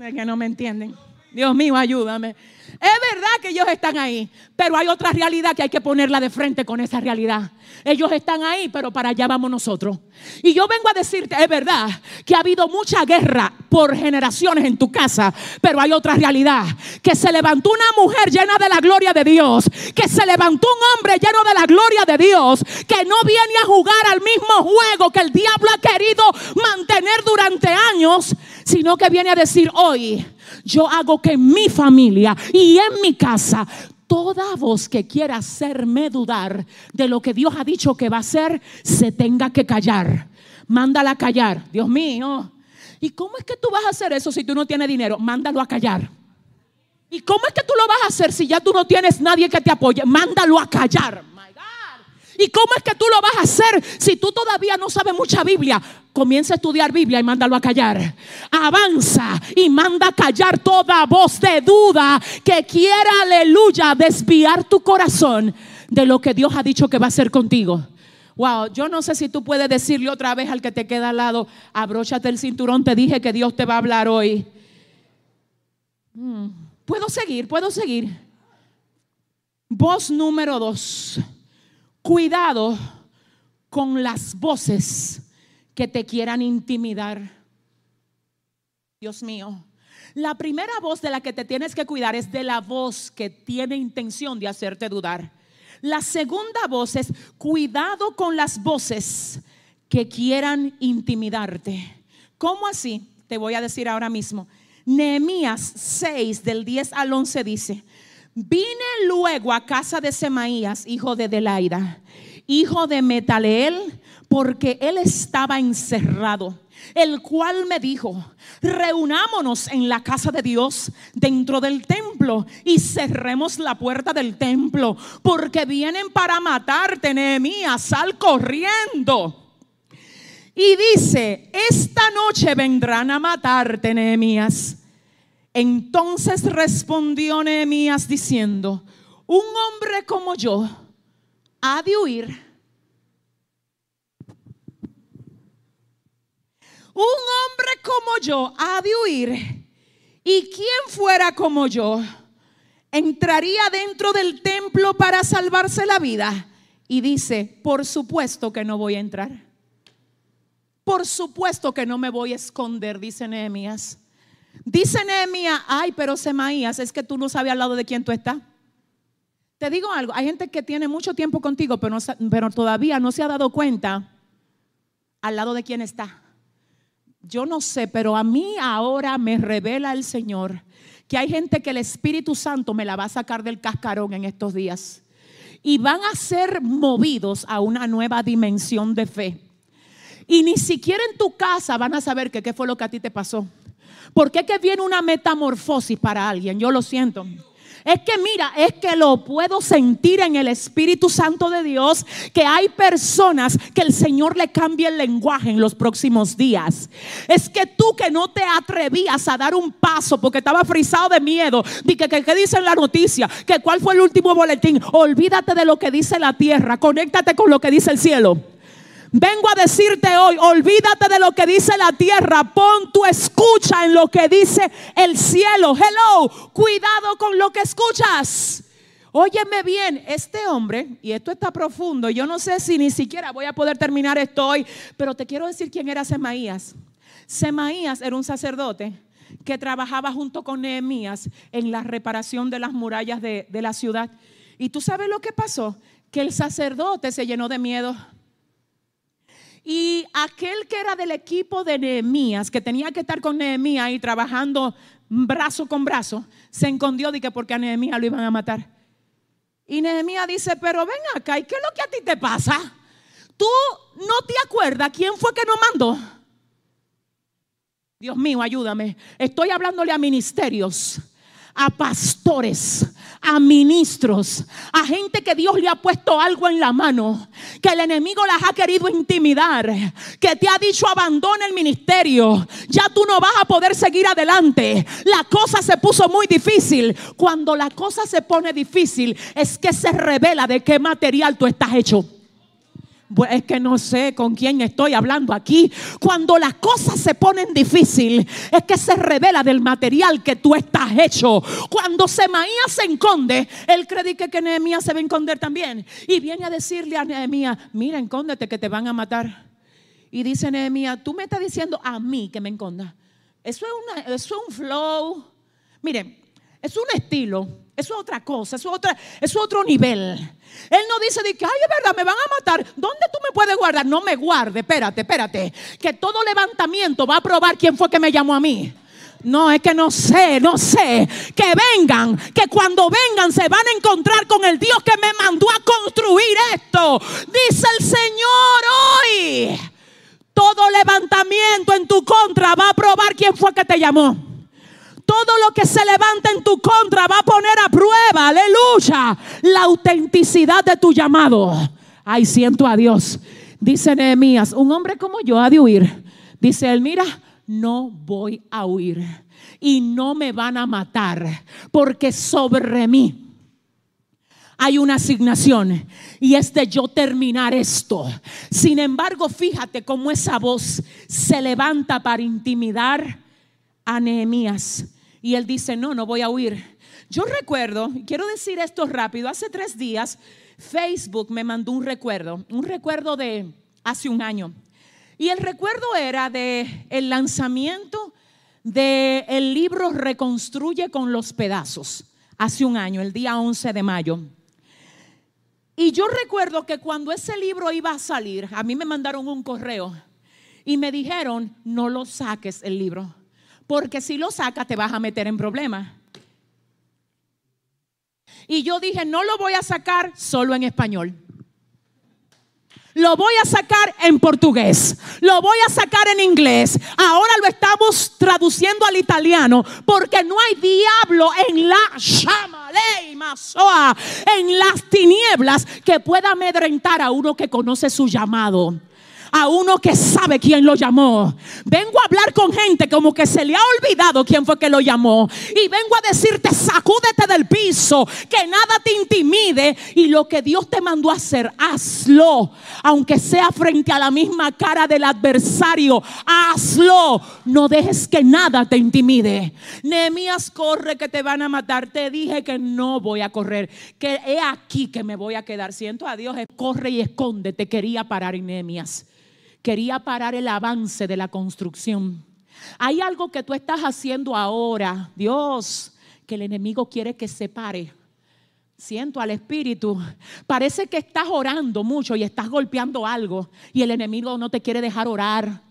Que no me entienden. Dios mío, ayúdame. Es verdad que ellos están ahí, pero hay otra realidad que hay que ponerla de frente con esa realidad. Ellos están ahí, pero para allá vamos nosotros. Y yo vengo a decirte, es verdad que ha habido mucha guerra por generaciones en tu casa, pero hay otra realidad, que se levantó una mujer llena de la gloria de Dios, que se levantó un hombre lleno de la gloria de Dios, que no viene a jugar al mismo juego que el diablo ha querido mantener durante años, sino que viene a decir hoy, yo hago que mi familia y en mi casa toda voz que quiera hacerme dudar de lo que Dios ha dicho que va a hacer, se tenga que callar. Mándala a callar. Dios mío. ¿Y cómo es que tú vas a hacer eso si tú no tienes dinero? Mándalo a callar. ¿Y cómo es que tú lo vas a hacer si ya tú no tienes nadie que te apoye? Mándalo a callar. ¿Y cómo es que tú lo vas a hacer si tú todavía no sabes mucha Biblia? Comienza a estudiar Biblia y mándalo a callar. Avanza y manda a callar toda voz de duda que quiera, aleluya, desviar tu corazón de lo que Dios ha dicho que va a hacer contigo. Wow, yo no sé si tú puedes decirle otra vez al que te queda al lado, abróchate el cinturón, te dije que Dios te va a hablar hoy. Hmm, puedo seguir, puedo seguir. Voz número dos cuidado con las voces que te quieran intimidar. Dios mío. La primera voz de la que te tienes que cuidar es de la voz que tiene intención de hacerte dudar. La segunda voz es cuidado con las voces que quieran intimidarte. ¿Cómo así? Te voy a decir ahora mismo. Nehemías 6 del 10 al 11 dice, Vine luego a casa de Semaías, hijo de Delaida, hijo de Metaleel, porque él estaba encerrado, el cual me dijo, reunámonos en la casa de Dios dentro del templo y cerremos la puerta del templo, porque vienen para matarte, Nehemías, sal corriendo. Y dice, esta noche vendrán a matarte, Nehemías entonces respondió Nehemías diciendo, un hombre como yo ha de huir. Un hombre como yo ha de huir. Y quien fuera como yo entraría dentro del templo para salvarse la vida. Y dice, por supuesto que no voy a entrar. Por supuesto que no me voy a esconder, dice Nehemías. Dice Nehemías, ay, pero Semaías, es que tú no sabes al lado de quién tú estás. Te digo algo, hay gente que tiene mucho tiempo contigo, pero, pero todavía no se ha dado cuenta al lado de quién está. Yo no sé, pero a mí ahora me revela el Señor que hay gente que el Espíritu Santo me la va a sacar del cascarón en estos días. Y van a ser movidos a una nueva dimensión de fe. Y ni siquiera en tu casa van a saber que qué fue lo que a ti te pasó. ¿Por qué que viene una metamorfosis para alguien? Yo lo siento. Es que mira, es que lo puedo sentir en el Espíritu Santo de Dios, que hay personas que el Señor le cambia el lenguaje en los próximos días. Es que tú que no te atrevías a dar un paso porque estaba frisado de miedo, di que, que, dice en la noticia, que cuál fue el último boletín, olvídate de lo que dice la tierra, conéctate con lo que dice el cielo. Vengo a decirte hoy, olvídate de lo que dice la tierra, pon tu escucha en lo que dice el cielo. Hello, cuidado con lo que escuchas. Óyeme bien, este hombre, y esto está profundo, yo no sé si ni siquiera voy a poder terminar esto hoy, pero te quiero decir quién era Semaías. Semaías era un sacerdote que trabajaba junto con Nehemías en la reparación de las murallas de, de la ciudad. Y tú sabes lo que pasó, que el sacerdote se llenó de miedo. Y aquel que era del equipo de Nehemías, que tenía que estar con Nehemías ahí trabajando brazo con brazo, se escondió de que porque a Nehemías lo iban a matar. Y Nehemías dice, pero ven acá, ¿y qué es lo que a ti te pasa? ¿Tú no te acuerdas quién fue que nos mandó? Dios mío, ayúdame. Estoy hablándole a ministerios a pastores, a ministros, a gente que Dios le ha puesto algo en la mano, que el enemigo las ha querido intimidar, que te ha dicho abandona el ministerio, ya tú no vas a poder seguir adelante. La cosa se puso muy difícil. Cuando la cosa se pone difícil es que se revela de qué material tú estás hecho es que no sé con quién estoy hablando aquí. Cuando las cosas se ponen difícil, es que se revela del material que tú estás hecho. Cuando Semaías se enconde, él cree que, que Nehemías se va a esconder también. Y viene a decirle a Nehemías, mira, encóndete que te van a matar. Y dice Nehemías, tú me estás diciendo a mí que me enconda. Eso es, eso es un flow. Miren, es un estilo, eso es otra cosa, eso es, otra, es otro nivel. Él no dice de que, ay, es verdad, me van a matar. ¿Dónde tú me puedes guardar? No me guarde, espérate, espérate. Que todo levantamiento va a probar quién fue que me llamó a mí. No, es que no sé, no sé. Que vengan, que cuando vengan se van a encontrar con el Dios que me mandó a construir esto. Dice el Señor hoy. Todo levantamiento en tu contra va a probar quién fue que te llamó todo lo que se levanta en tu contra va a poner a prueba, aleluya, la autenticidad de tu llamado. Ay, siento a Dios. Dice Nehemías, un hombre como yo ha de huir. Dice él, mira, no voy a huir y no me van a matar porque sobre mí hay una asignación y es de yo terminar esto. Sin embargo, fíjate cómo esa voz se levanta para intimidar a Nehemías. Y él dice, no, no voy a huir. Yo recuerdo, quiero decir esto rápido, hace tres días Facebook me mandó un recuerdo, un recuerdo de hace un año. Y el recuerdo era de el lanzamiento del el libro Reconstruye con los pedazos, hace un año, el día 11 de mayo. Y yo recuerdo que cuando ese libro iba a salir, a mí me mandaron un correo y me dijeron, no lo saques el libro porque si lo sacas te vas a meter en problemas. Y yo dije, no lo voy a sacar solo en español. Lo voy a sacar en portugués. Lo voy a sacar en inglés. Ahora lo estamos traduciendo al italiano porque no hay diablo en la llama, en las tinieblas que pueda amedrentar a uno que conoce su llamado a uno que sabe quién lo llamó. Vengo a hablar con gente como que se le ha olvidado quién fue que lo llamó. Y vengo a decirte, sacúdete del piso, que nada te intimide. Y lo que Dios te mandó a hacer, hazlo. Aunque sea frente a la misma cara del adversario, hazlo. No dejes que nada te intimide. Nehemías, corre que te van a matar. Te dije que no voy a correr, que he aquí que me voy a quedar. Siento a Dios, corre y escóndete. Quería parar en Nehemías quería parar el avance de la construcción. Hay algo que tú estás haciendo ahora, Dios, que el enemigo quiere que se pare. Siento al Espíritu. Parece que estás orando mucho y estás golpeando algo y el enemigo no te quiere dejar orar.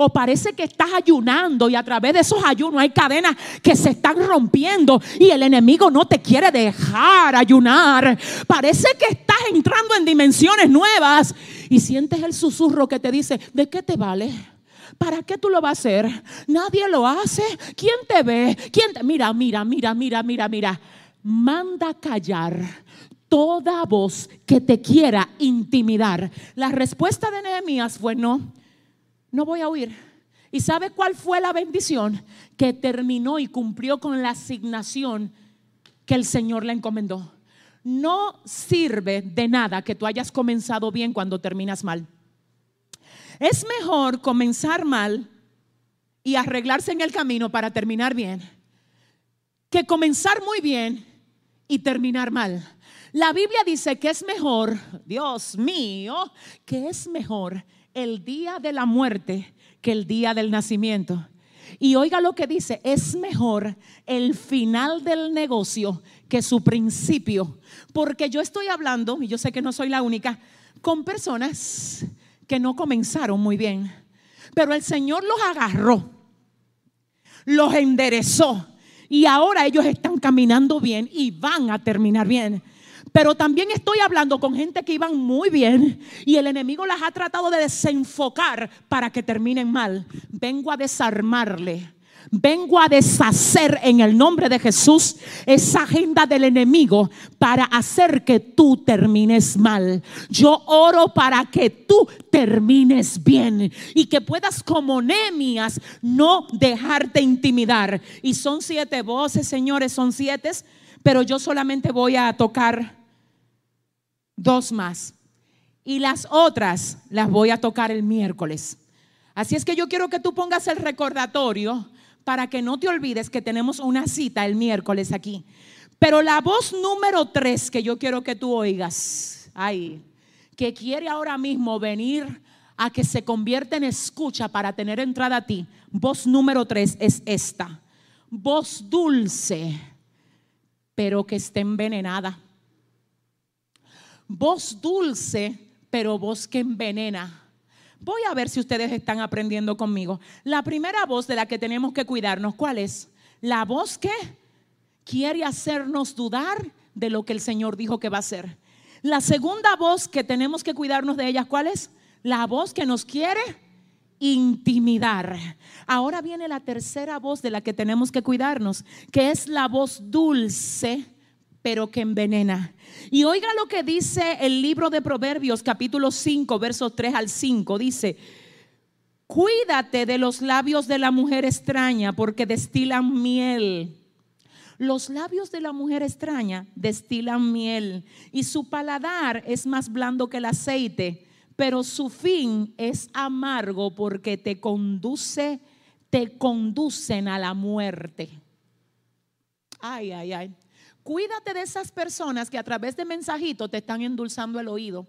O parece que estás ayunando y a través de esos ayunos hay cadenas que se están rompiendo y el enemigo no te quiere dejar ayunar. Parece que estás entrando en dimensiones nuevas y sientes el susurro que te dice, ¿de qué te vale? ¿Para qué tú lo vas a hacer? Nadie lo hace. ¿Quién te ve? ¿Quién te... Mira, mira, mira, mira, mira, mira. manda callar toda voz que te quiera intimidar. La respuesta de Nehemías fue no, no voy a huir. ¿Y sabe cuál fue la bendición? Que terminó y cumplió con la asignación que el Señor le encomendó. No sirve de nada que tú hayas comenzado bien cuando terminas mal. Es mejor comenzar mal y arreglarse en el camino para terminar bien que comenzar muy bien y terminar mal. La Biblia dice que es mejor, Dios mío, que es mejor el día de la muerte que el día del nacimiento. Y oiga lo que dice, es mejor el final del negocio que su principio. Porque yo estoy hablando, y yo sé que no soy la única, con personas que no comenzaron muy bien. Pero el Señor los agarró, los enderezó y ahora ellos están caminando bien y van a terminar bien. Pero también estoy hablando con gente que iban muy bien y el enemigo las ha tratado de desenfocar para que terminen mal. Vengo a desarmarle Vengo a deshacer en el nombre de Jesús esa agenda del enemigo para hacer que tú termines mal. Yo oro para que tú termines bien y que puedas como Nemias no dejarte intimidar. Y son siete voces, señores, son siete, pero yo solamente voy a tocar dos más. Y las otras las voy a tocar el miércoles. Así es que yo quiero que tú pongas el recordatorio para que no te olvides que tenemos una cita el miércoles aquí. Pero la voz número tres que yo quiero que tú oigas, ay, que quiere ahora mismo venir a que se convierta en escucha para tener entrada a ti, voz número tres es esta. Voz dulce, pero que esté envenenada. Voz dulce, pero voz que envenena. Voy a ver si ustedes están aprendiendo conmigo. La primera voz de la que tenemos que cuidarnos, ¿cuál es? La voz que quiere hacernos dudar de lo que el Señor dijo que va a hacer. La segunda voz que tenemos que cuidarnos de ella, ¿cuál es? La voz que nos quiere intimidar. Ahora viene la tercera voz de la que tenemos que cuidarnos, que es la voz dulce pero que envenena. Y oiga lo que dice el libro de Proverbios capítulo 5, versos 3 al 5. Dice, cuídate de los labios de la mujer extraña porque destilan miel. Los labios de la mujer extraña destilan miel y su paladar es más blando que el aceite, pero su fin es amargo porque te conduce, te conducen a la muerte. Ay, ay, ay. Cuídate de esas personas que a través de mensajitos te están endulzando el oído.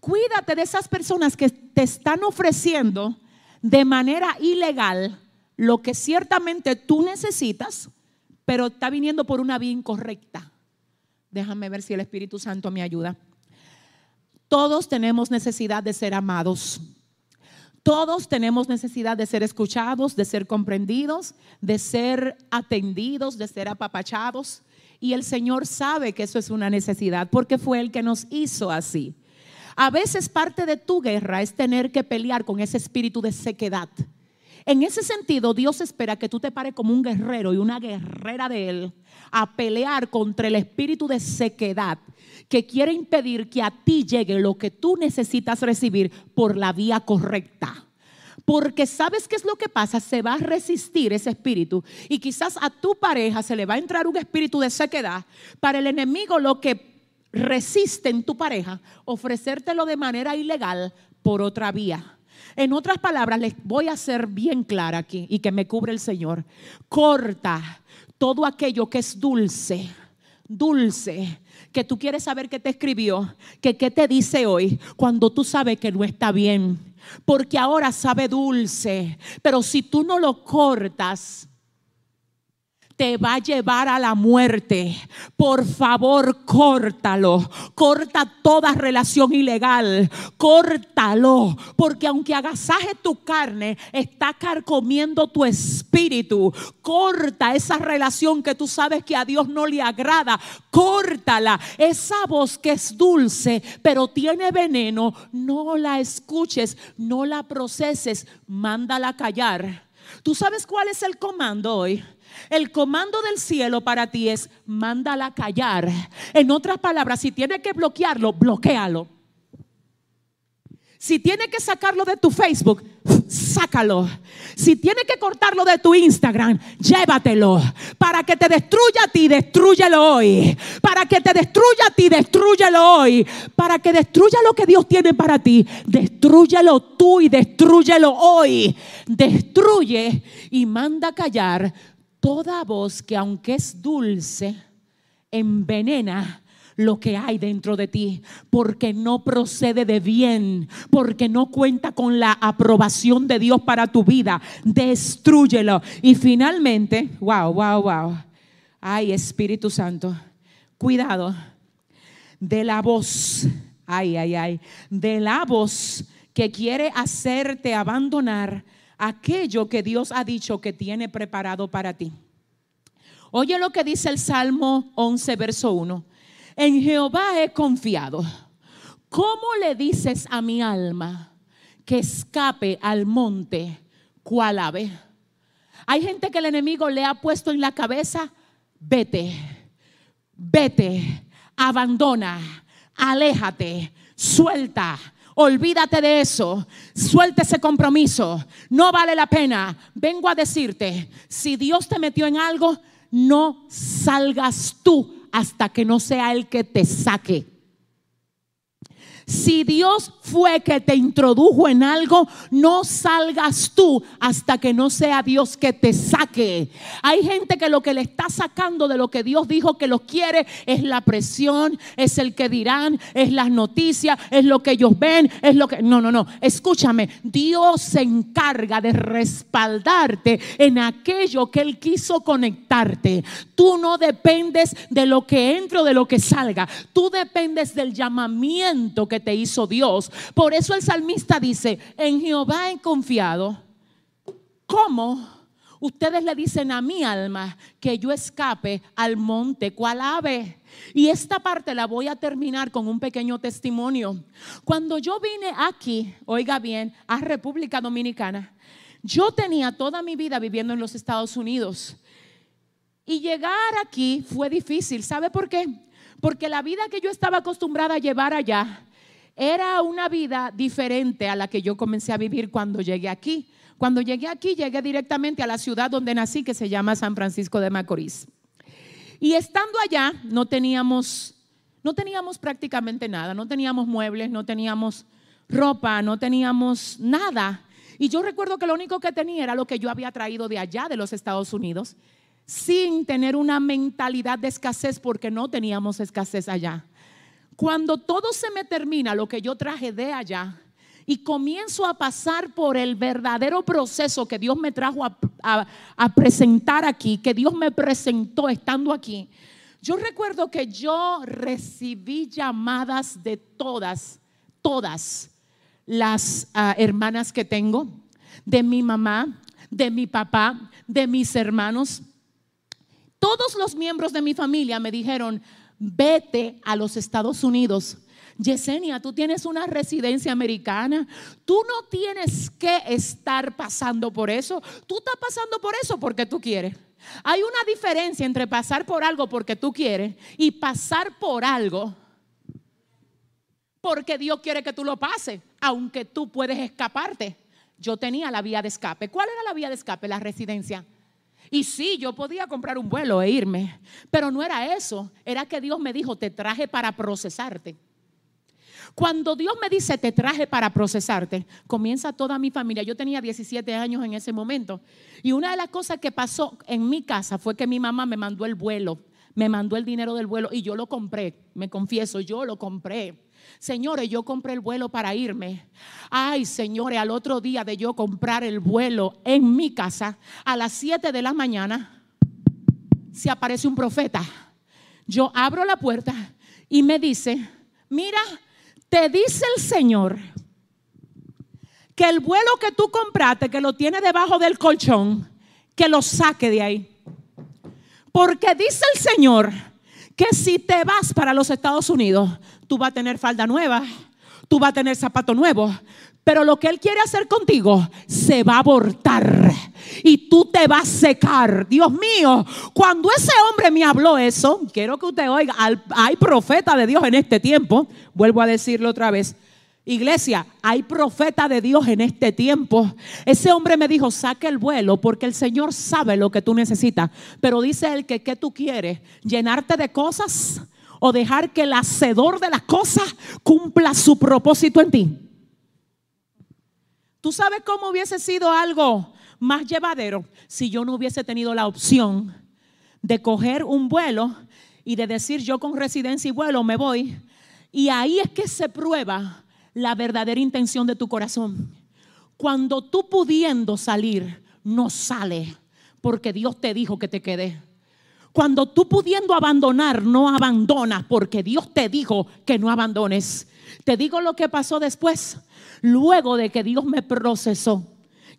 Cuídate de esas personas que te están ofreciendo de manera ilegal lo que ciertamente tú necesitas, pero está viniendo por una vía incorrecta. Déjame ver si el Espíritu Santo me ayuda. Todos tenemos necesidad de ser amados. Todos tenemos necesidad de ser escuchados, de ser comprendidos, de ser atendidos, de ser apapachados. Y el Señor sabe que eso es una necesidad porque fue el que nos hizo así. A veces parte de tu guerra es tener que pelear con ese espíritu de sequedad. En ese sentido, Dios espera que tú te pares como un guerrero y una guerrera de Él a pelear contra el espíritu de sequedad que quiere impedir que a ti llegue lo que tú necesitas recibir por la vía correcta. Porque sabes qué es lo que pasa, se va a resistir ese espíritu y quizás a tu pareja se le va a entrar un espíritu de sequedad. Para el enemigo lo que resiste en tu pareja, ofrecértelo de manera ilegal por otra vía. En otras palabras, les voy a ser bien clara aquí y que me cubre el Señor. Corta todo aquello que es dulce, dulce, que tú quieres saber qué te escribió, que qué te dice hoy, cuando tú sabes que no está bien. Porque ahora sabe dulce, pero si tú no lo cortas, te va a llevar a la muerte. Por favor, córtalo. Corta toda relación ilegal. Córtalo. Porque aunque agasaje tu carne, está carcomiendo tu espíritu. Corta esa relación que tú sabes que a Dios no le agrada. Córtala. Esa voz que es dulce, pero tiene veneno, no la escuches, no la proceses, mándala callar. ¿Tú sabes cuál es el comando hoy? El comando del cielo para ti es mándala callar. En otras palabras, si tiene que bloquearlo, bloquealo. Si tiene que sacarlo de tu Facebook, sácalo. Si tiene que cortarlo de tu Instagram, llévatelo. Para que te destruya a ti, destruyelo hoy. Para que te destruya a ti, destruyelo hoy. Para que destruya lo que Dios tiene para ti, destruyelo tú y destruyelo hoy. Destruye y manda callar toda voz que aunque es dulce, envenena lo que hay dentro de ti, porque no procede de bien, porque no cuenta con la aprobación de Dios para tu vida. Destrúyelo. Y finalmente, wow, wow, wow. Ay, Espíritu Santo, cuidado de la voz, ay, ay, ay, de la voz que quiere hacerte abandonar aquello que Dios ha dicho que tiene preparado para ti. Oye lo que dice el Salmo 11, verso 1. En Jehová he confiado. ¿Cómo le dices a mi alma que escape al monte cual ave? Hay gente que el enemigo le ha puesto en la cabeza, vete, vete, abandona, aléjate, suelta, olvídate de eso, suelta ese compromiso, no vale la pena. Vengo a decirte, si Dios te metió en algo, no salgas tú hasta que no sea el que te saque. Si Dios fue que te introdujo en algo, no salgas tú hasta que no sea Dios que te saque. Hay gente que lo que le está sacando de lo que Dios dijo que los quiere es la presión, es el que dirán, es las noticias, es lo que ellos ven, es lo que... No, no, no. Escúchame, Dios se encarga de respaldarte en aquello que Él quiso conectarte. Tú no dependes de lo que entre o de lo que salga. Tú dependes del llamamiento que te hizo Dios. Por eso el salmista dice, en Jehová he confiado. ¿Cómo? Ustedes le dicen a mi alma que yo escape al monte, ¿cuál ave? Y esta parte la voy a terminar con un pequeño testimonio. Cuando yo vine aquí, oiga bien, a República Dominicana, yo tenía toda mi vida viviendo en los Estados Unidos. Y llegar aquí fue difícil. ¿Sabe por qué? Porque la vida que yo estaba acostumbrada a llevar allá era una vida diferente a la que yo comencé a vivir cuando llegué aquí. Cuando llegué aquí, llegué directamente a la ciudad donde nací, que se llama San Francisco de Macorís. Y estando allá, no teníamos, no teníamos prácticamente nada, no teníamos muebles, no teníamos ropa, no teníamos nada. Y yo recuerdo que lo único que tenía era lo que yo había traído de allá, de los Estados Unidos, sin tener una mentalidad de escasez, porque no teníamos escasez allá. Cuando todo se me termina, lo que yo traje de allá, y comienzo a pasar por el verdadero proceso que Dios me trajo a, presentar aquí, que Dios me presentó estando aquí, yo recuerdo que yo recibí llamadas de todas, todas las ah, hermanas que tengo, de mi mamá, de mi papá, de mis hermanos. Todos los miembros de mi familia me dijeron, vete a los Estados Unidos. Yesenia, tú tienes una residencia americana. Tú no tienes que estar pasando por eso. Tú estás pasando por eso porque tú quieres. Hay una diferencia entre pasar por algo porque tú quieres y pasar por algo porque Dios quiere que tú lo pases, aunque tú puedes escaparte. Yo tenía la vía de escape. ¿Cuál era la vía de escape? La residencia. Y sí, yo podía comprar un vuelo e irme, pero no era eso, era que Dios me dijo, te traje para procesarte. Cuando Dios me dice, te traje para procesarte, comienza toda mi familia. Yo tenía 17 años en ese momento. Y una de las cosas que pasó en mi casa fue que mi mamá me mandó el vuelo, me mandó el dinero del vuelo y yo lo compré, me confieso, yo lo compré. Señores, yo compré el vuelo para irme. Ay, señores, al otro día de yo comprar el vuelo en mi casa, a las 7 de la mañana, se aparece un profeta. Yo abro la puerta y me dice, mira, te dice el Señor que el vuelo que tú compraste, que lo tiene debajo del colchón, que lo saque de ahí. Porque dice el Señor que si te vas para los Estados Unidos, tú vas a tener falda nueva, tú vas a tener zapato nuevo, pero lo que Él quiere hacer contigo se va a abortar. y tú te vas a secar. Dios mío, cuando ese hombre me habló eso, quiero que usted oiga, hay profeta de Dios en este tiempo, vuelvo a decirlo otra vez. Iglesia, hay profeta de Dios en este tiempo. Ese hombre me dijo, saque el vuelo porque el Señor sabe lo que tú necesitas. Pero dice él que, ¿qué tú quieres? ¿Llenarte de cosas o dejar que el hacedor de las cosas cumpla su propósito en ti? ¿Tú sabes cómo hubiese sido algo más llevadero si yo no hubiese tenido la opción de coger un vuelo y de decir yo con residencia y vuelo me voy? Y ahí es que se prueba la verdadera intención de tu corazón. Cuando tú pudiendo salir, no sale porque Dios te dijo que te quede. Cuando tú pudiendo abandonar, no abandonas porque Dios te dijo que no abandones. Te digo lo que pasó después, luego de que Dios me procesó,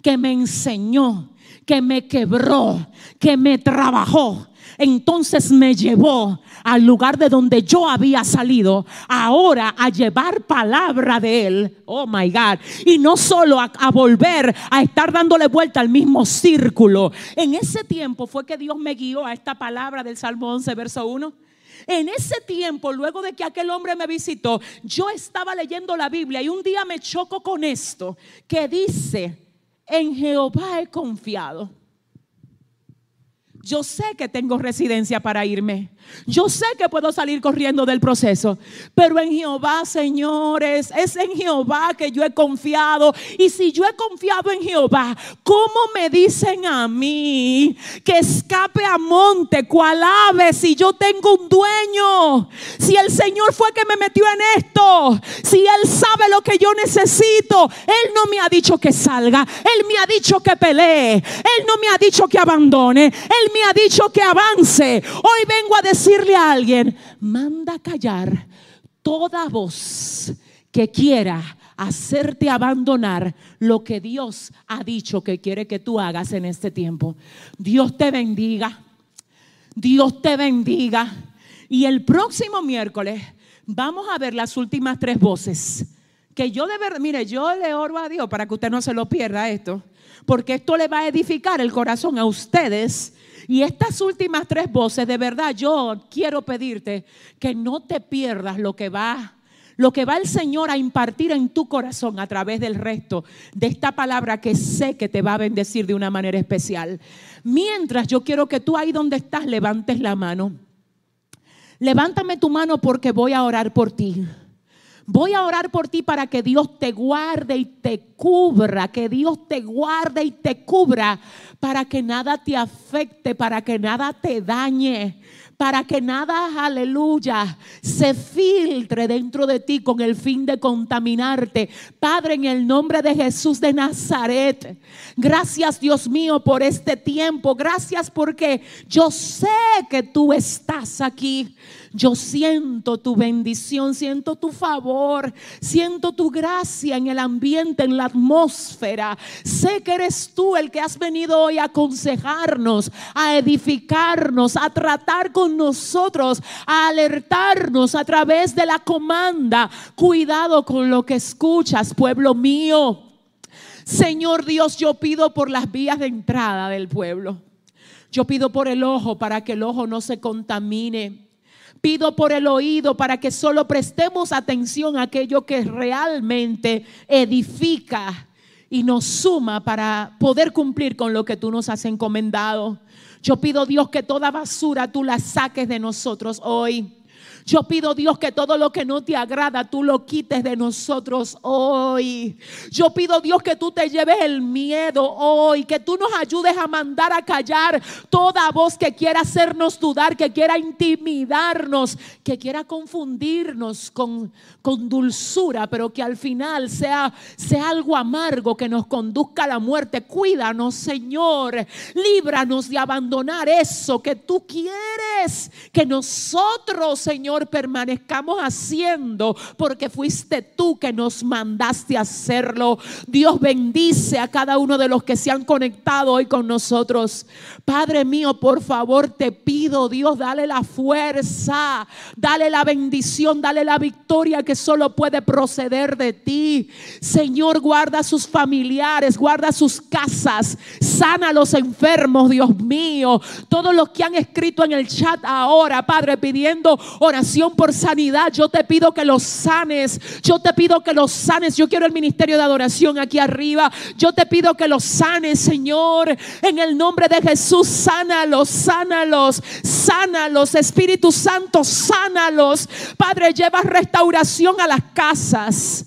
que me enseñó, que me quebró, que me trabajó entonces me llevó al lugar de donde yo había salido, ahora a llevar palabra de Él. Oh my God. Y no solo a, volver a estar dándole vuelta al mismo círculo. En ese tiempo fue que Dios me guió a esta palabra del Salmo 11, verso 1. En ese tiempo, luego de que aquel hombre me visitó, yo estaba leyendo la Biblia y un día me choco con esto que dice, en Jehová he confiado yo sé que tengo residencia para irme. Yo sé que puedo salir corriendo del proceso, pero en Jehová, señores, es en Jehová que yo he confiado. Y si yo he confiado en Jehová, ¿cómo me dicen a mí que escape a monte, cual ave, si yo tengo un dueño? Si el Señor fue que me metió en esto, si Él sabe lo que yo necesito, Él no me ha dicho que salga, Él me ha dicho que pelee, Él no me ha dicho que abandone, Él me ha dicho que avance. Hoy vengo a decir decirle a alguien, manda callar toda voz que quiera hacerte abandonar lo que Dios ha dicho que quiere que tú hagas en este tiempo. Dios te bendiga. Dios te bendiga. Y el próximo miércoles vamos a ver las últimas tres voces. Que yo de verdad, mire, yo le oro a Dios para que usted no se lo pierda esto. Porque esto le va a edificar el corazón a ustedes y estas últimas tres voces, de verdad, yo quiero pedirte que no te pierdas lo que va lo que va el Señor a impartir en tu corazón a través del resto de esta palabra que sé que te va a bendecir de una manera especial. Mientras yo quiero que tú ahí donde estás levantes la mano. Levántame tu mano porque voy a orar por ti. Voy a orar por ti para que Dios te guarde y te cubra, que Dios te guarde y te cubra, para que nada te afecte, para que nada te dañe, para que nada, aleluya, se filtre dentro de ti con el fin de contaminarte. Padre, en el nombre de Jesús de Nazaret, gracias Dios mío por este tiempo, gracias porque yo sé que tú estás aquí. Yo siento tu bendición, siento tu favor, siento tu gracia en el ambiente, en la atmósfera. Sé que eres tú el que has venido hoy a aconsejarnos, a edificarnos, a tratar con nosotros, a alertarnos a través de la comanda. Cuidado con lo que escuchas, pueblo mío. Señor Dios, yo pido por las vías de entrada del pueblo. Yo pido por el ojo para que el ojo no se contamine. Pido por el oído para que solo prestemos atención a aquello que realmente edifica y nos suma para poder cumplir con lo que tú nos has encomendado. Yo pido Dios que toda basura tú la saques de nosotros hoy. Yo pido Dios que todo lo que no te agrada tú lo quites de nosotros hoy. Yo pido Dios que tú te lleves el miedo hoy, que tú nos ayudes a mandar a callar toda voz que quiera hacernos dudar, que quiera intimidarnos, que quiera confundirnos con, con dulzura, pero que al final sea, sea algo amargo que nos conduzca a la muerte. Cuídanos, Señor. Líbranos de abandonar eso que tú quieres que nosotros, Señor, permanezcamos haciendo porque fuiste tú que nos mandaste hacerlo. Dios bendice a cada uno de los que se han conectado hoy con nosotros. Padre mío, por favor, te pido, Dios, dale la fuerza, dale la bendición, dale la victoria que solo puede proceder de ti. Señor, guarda sus familiares, guarda sus casas, sana a los enfermos, Dios mío. Todos los que han escrito en el chat ahora, Padre, pidiendo oración por sanidad, yo te pido que los sanes, yo te pido que los sanes. Yo quiero el ministerio de adoración aquí arriba. Yo te pido que los sanes, Señor, en el nombre de Jesús, sánalos, sánalos, sánalos, Espíritu Santo, sánalos. Padre, lleva restauración a las casas.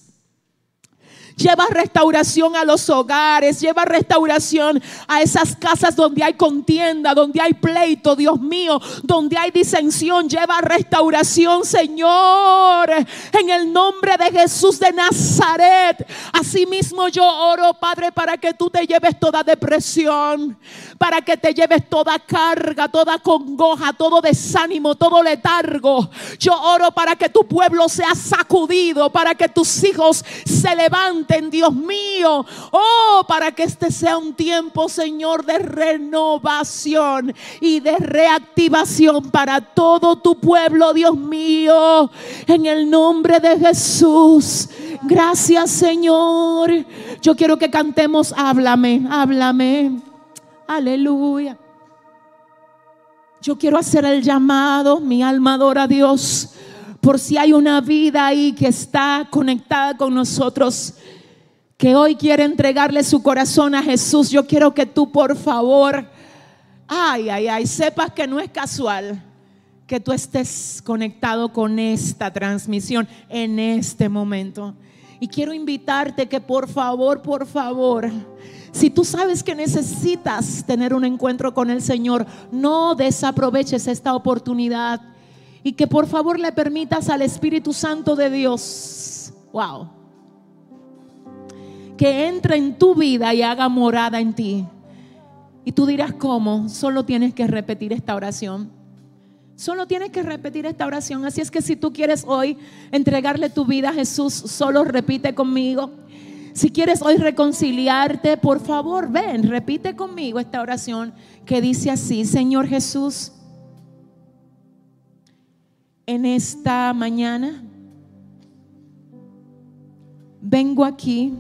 Lleva restauración a los hogares, lleva restauración a esas casas donde hay contienda, donde hay pleito, Dios mío, donde hay disensión. Lleva restauración, Señor, en el nombre de Jesús de Nazaret. Asimismo yo oro, Padre, para que tú te lleves toda depresión, para que te lleves toda carga, toda congoja, todo desánimo, todo letargo. Yo oro para que tu pueblo sea sacudido, para que tus hijos se levanten en Dios mío. Oh, para que este sea un tiempo, Señor, de renovación y de reactivación para todo tu pueblo, Dios mío. En el nombre de Jesús. Gracias, Señor. Yo quiero que cantemos, háblame, háblame. Aleluya. Yo quiero hacer el llamado, mi alma adora a Dios, por si hay una vida ahí que está conectada con nosotros que hoy quiere entregarle su corazón a Jesús, yo quiero que tú por favor, ay, ay, ay, sepas que no es casual que tú estés conectado con esta transmisión en este momento. Y quiero invitarte que por favor, por favor, si tú sabes que necesitas tener un encuentro con el Señor, no desaproveches esta oportunidad y que por favor le permitas al Espíritu Santo de Dios, wow, que entre en tu vida y haga morada en ti. Y tú dirás, ¿cómo? Solo tienes que repetir esta oración. Solo tienes que repetir esta oración. Así es que si tú quieres hoy entregarle tu vida a Jesús, solo repite conmigo. Si quieres hoy reconciliarte, por favor, ven, repite conmigo esta oración que dice así, Señor Jesús, en esta mañana vengo aquí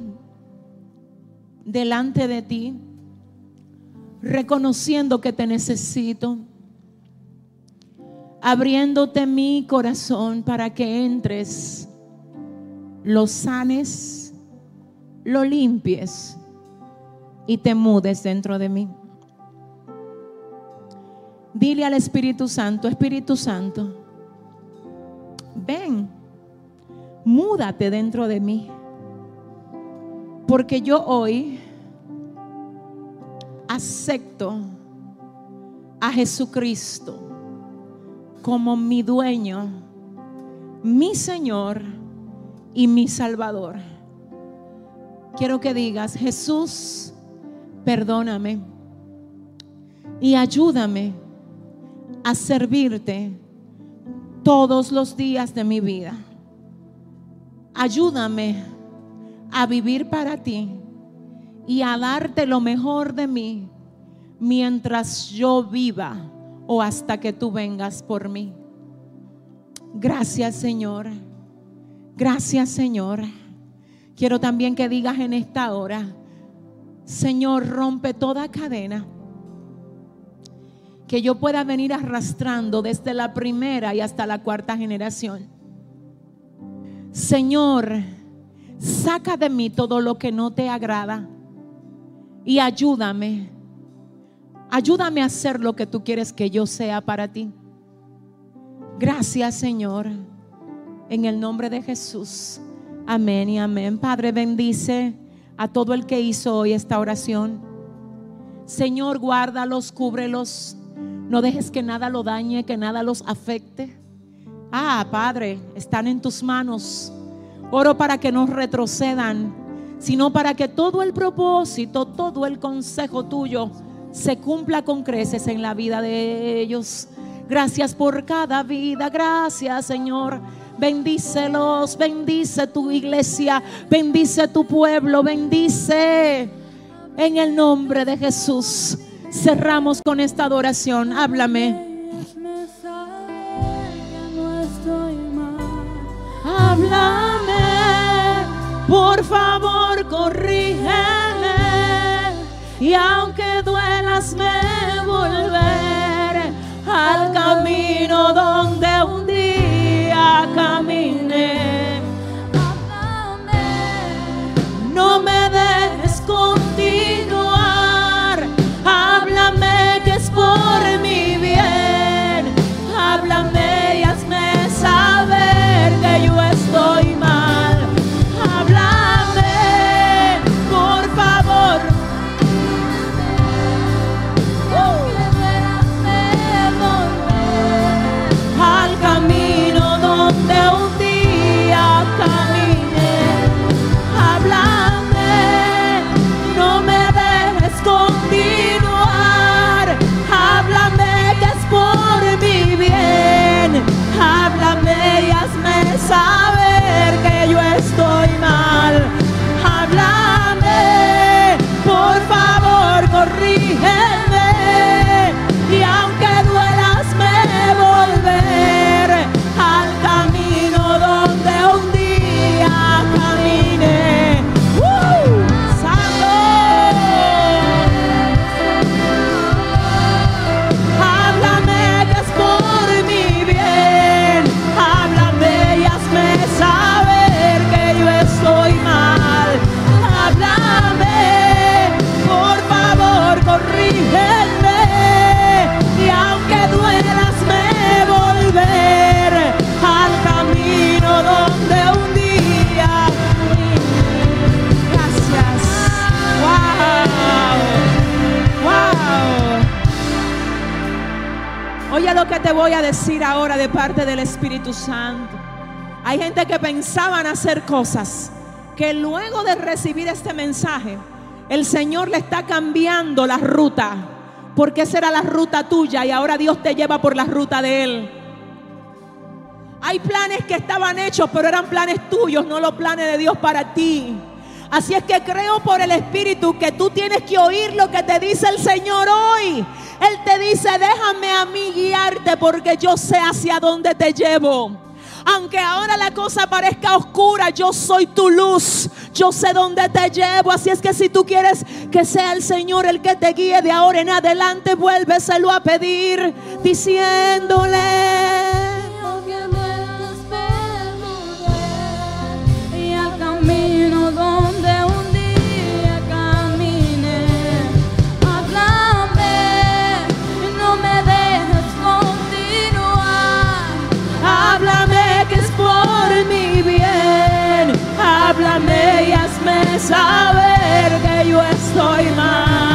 delante de ti, reconociendo que te necesito, abriéndote mi corazón para que entres, lo sanes, lo limpies y te mudes dentro de mí. Dile al Espíritu Santo, Espíritu Santo, ven, múdate dentro de mí. Porque yo hoy acepto a Jesucristo como mi dueño, mi Señor y mi Salvador. Quiero que digas, Jesús, perdóname y ayúdame a servirte todos los días de mi vida. Ayúdame a vivir para ti y a darte lo mejor de mí mientras yo viva o hasta que tú vengas por mí. Gracias Señor. Gracias Señor. Quiero también que digas en esta hora, Señor, rompe toda cadena que yo pueda venir arrastrando desde la primera y hasta la cuarta generación. Señor, Saca de mí todo lo que no te agrada y ayúdame. Ayúdame a hacer lo que tú quieres que yo sea para ti. Gracias Señor. En el nombre de Jesús. Amén y amén. Padre, bendice a todo el que hizo hoy esta oración. Señor, guárdalos, cúbrelos. No dejes que nada lo dañe, que nada los afecte. Ah, Padre, están en tus manos. Oro para que no retrocedan, sino para que todo el propósito, todo el consejo tuyo se cumpla con creces en la vida de ellos. Gracias por cada vida. Gracias, Señor. Bendícelos, bendice tu iglesia, bendice tu pueblo, bendice en el nombre de Jesús. Cerramos con esta adoración. Háblame. Háblame, por favor, corrígeme. Y aunque duelas, me volveré al camino donde un día caminé. No me dejes. Te voy a decir ahora de parte del Espíritu Santo. Hay gente que pensaban hacer cosas que luego de recibir este mensaje, el Señor le está cambiando la ruta. Porque esa era la ruta tuya y ahora Dios te lleva por la ruta de Él. Hay planes que estaban hechos, pero eran planes tuyos, no los planes de Dios para ti. Así es que creo por el Espíritu que tú tienes que oír lo que te dice el Señor hoy. Él te dice, déjame a mí guiarte porque yo sé hacia dónde te llevo. Aunque ahora la cosa parezca oscura, yo soy tu luz. Yo sé dónde te llevo. Así es que si tú quieres que sea el Señor el que te guíe de ahora en adelante, vuélveselo a pedir diciéndole. Aunque háblame y hazme saber que yo estoy mal.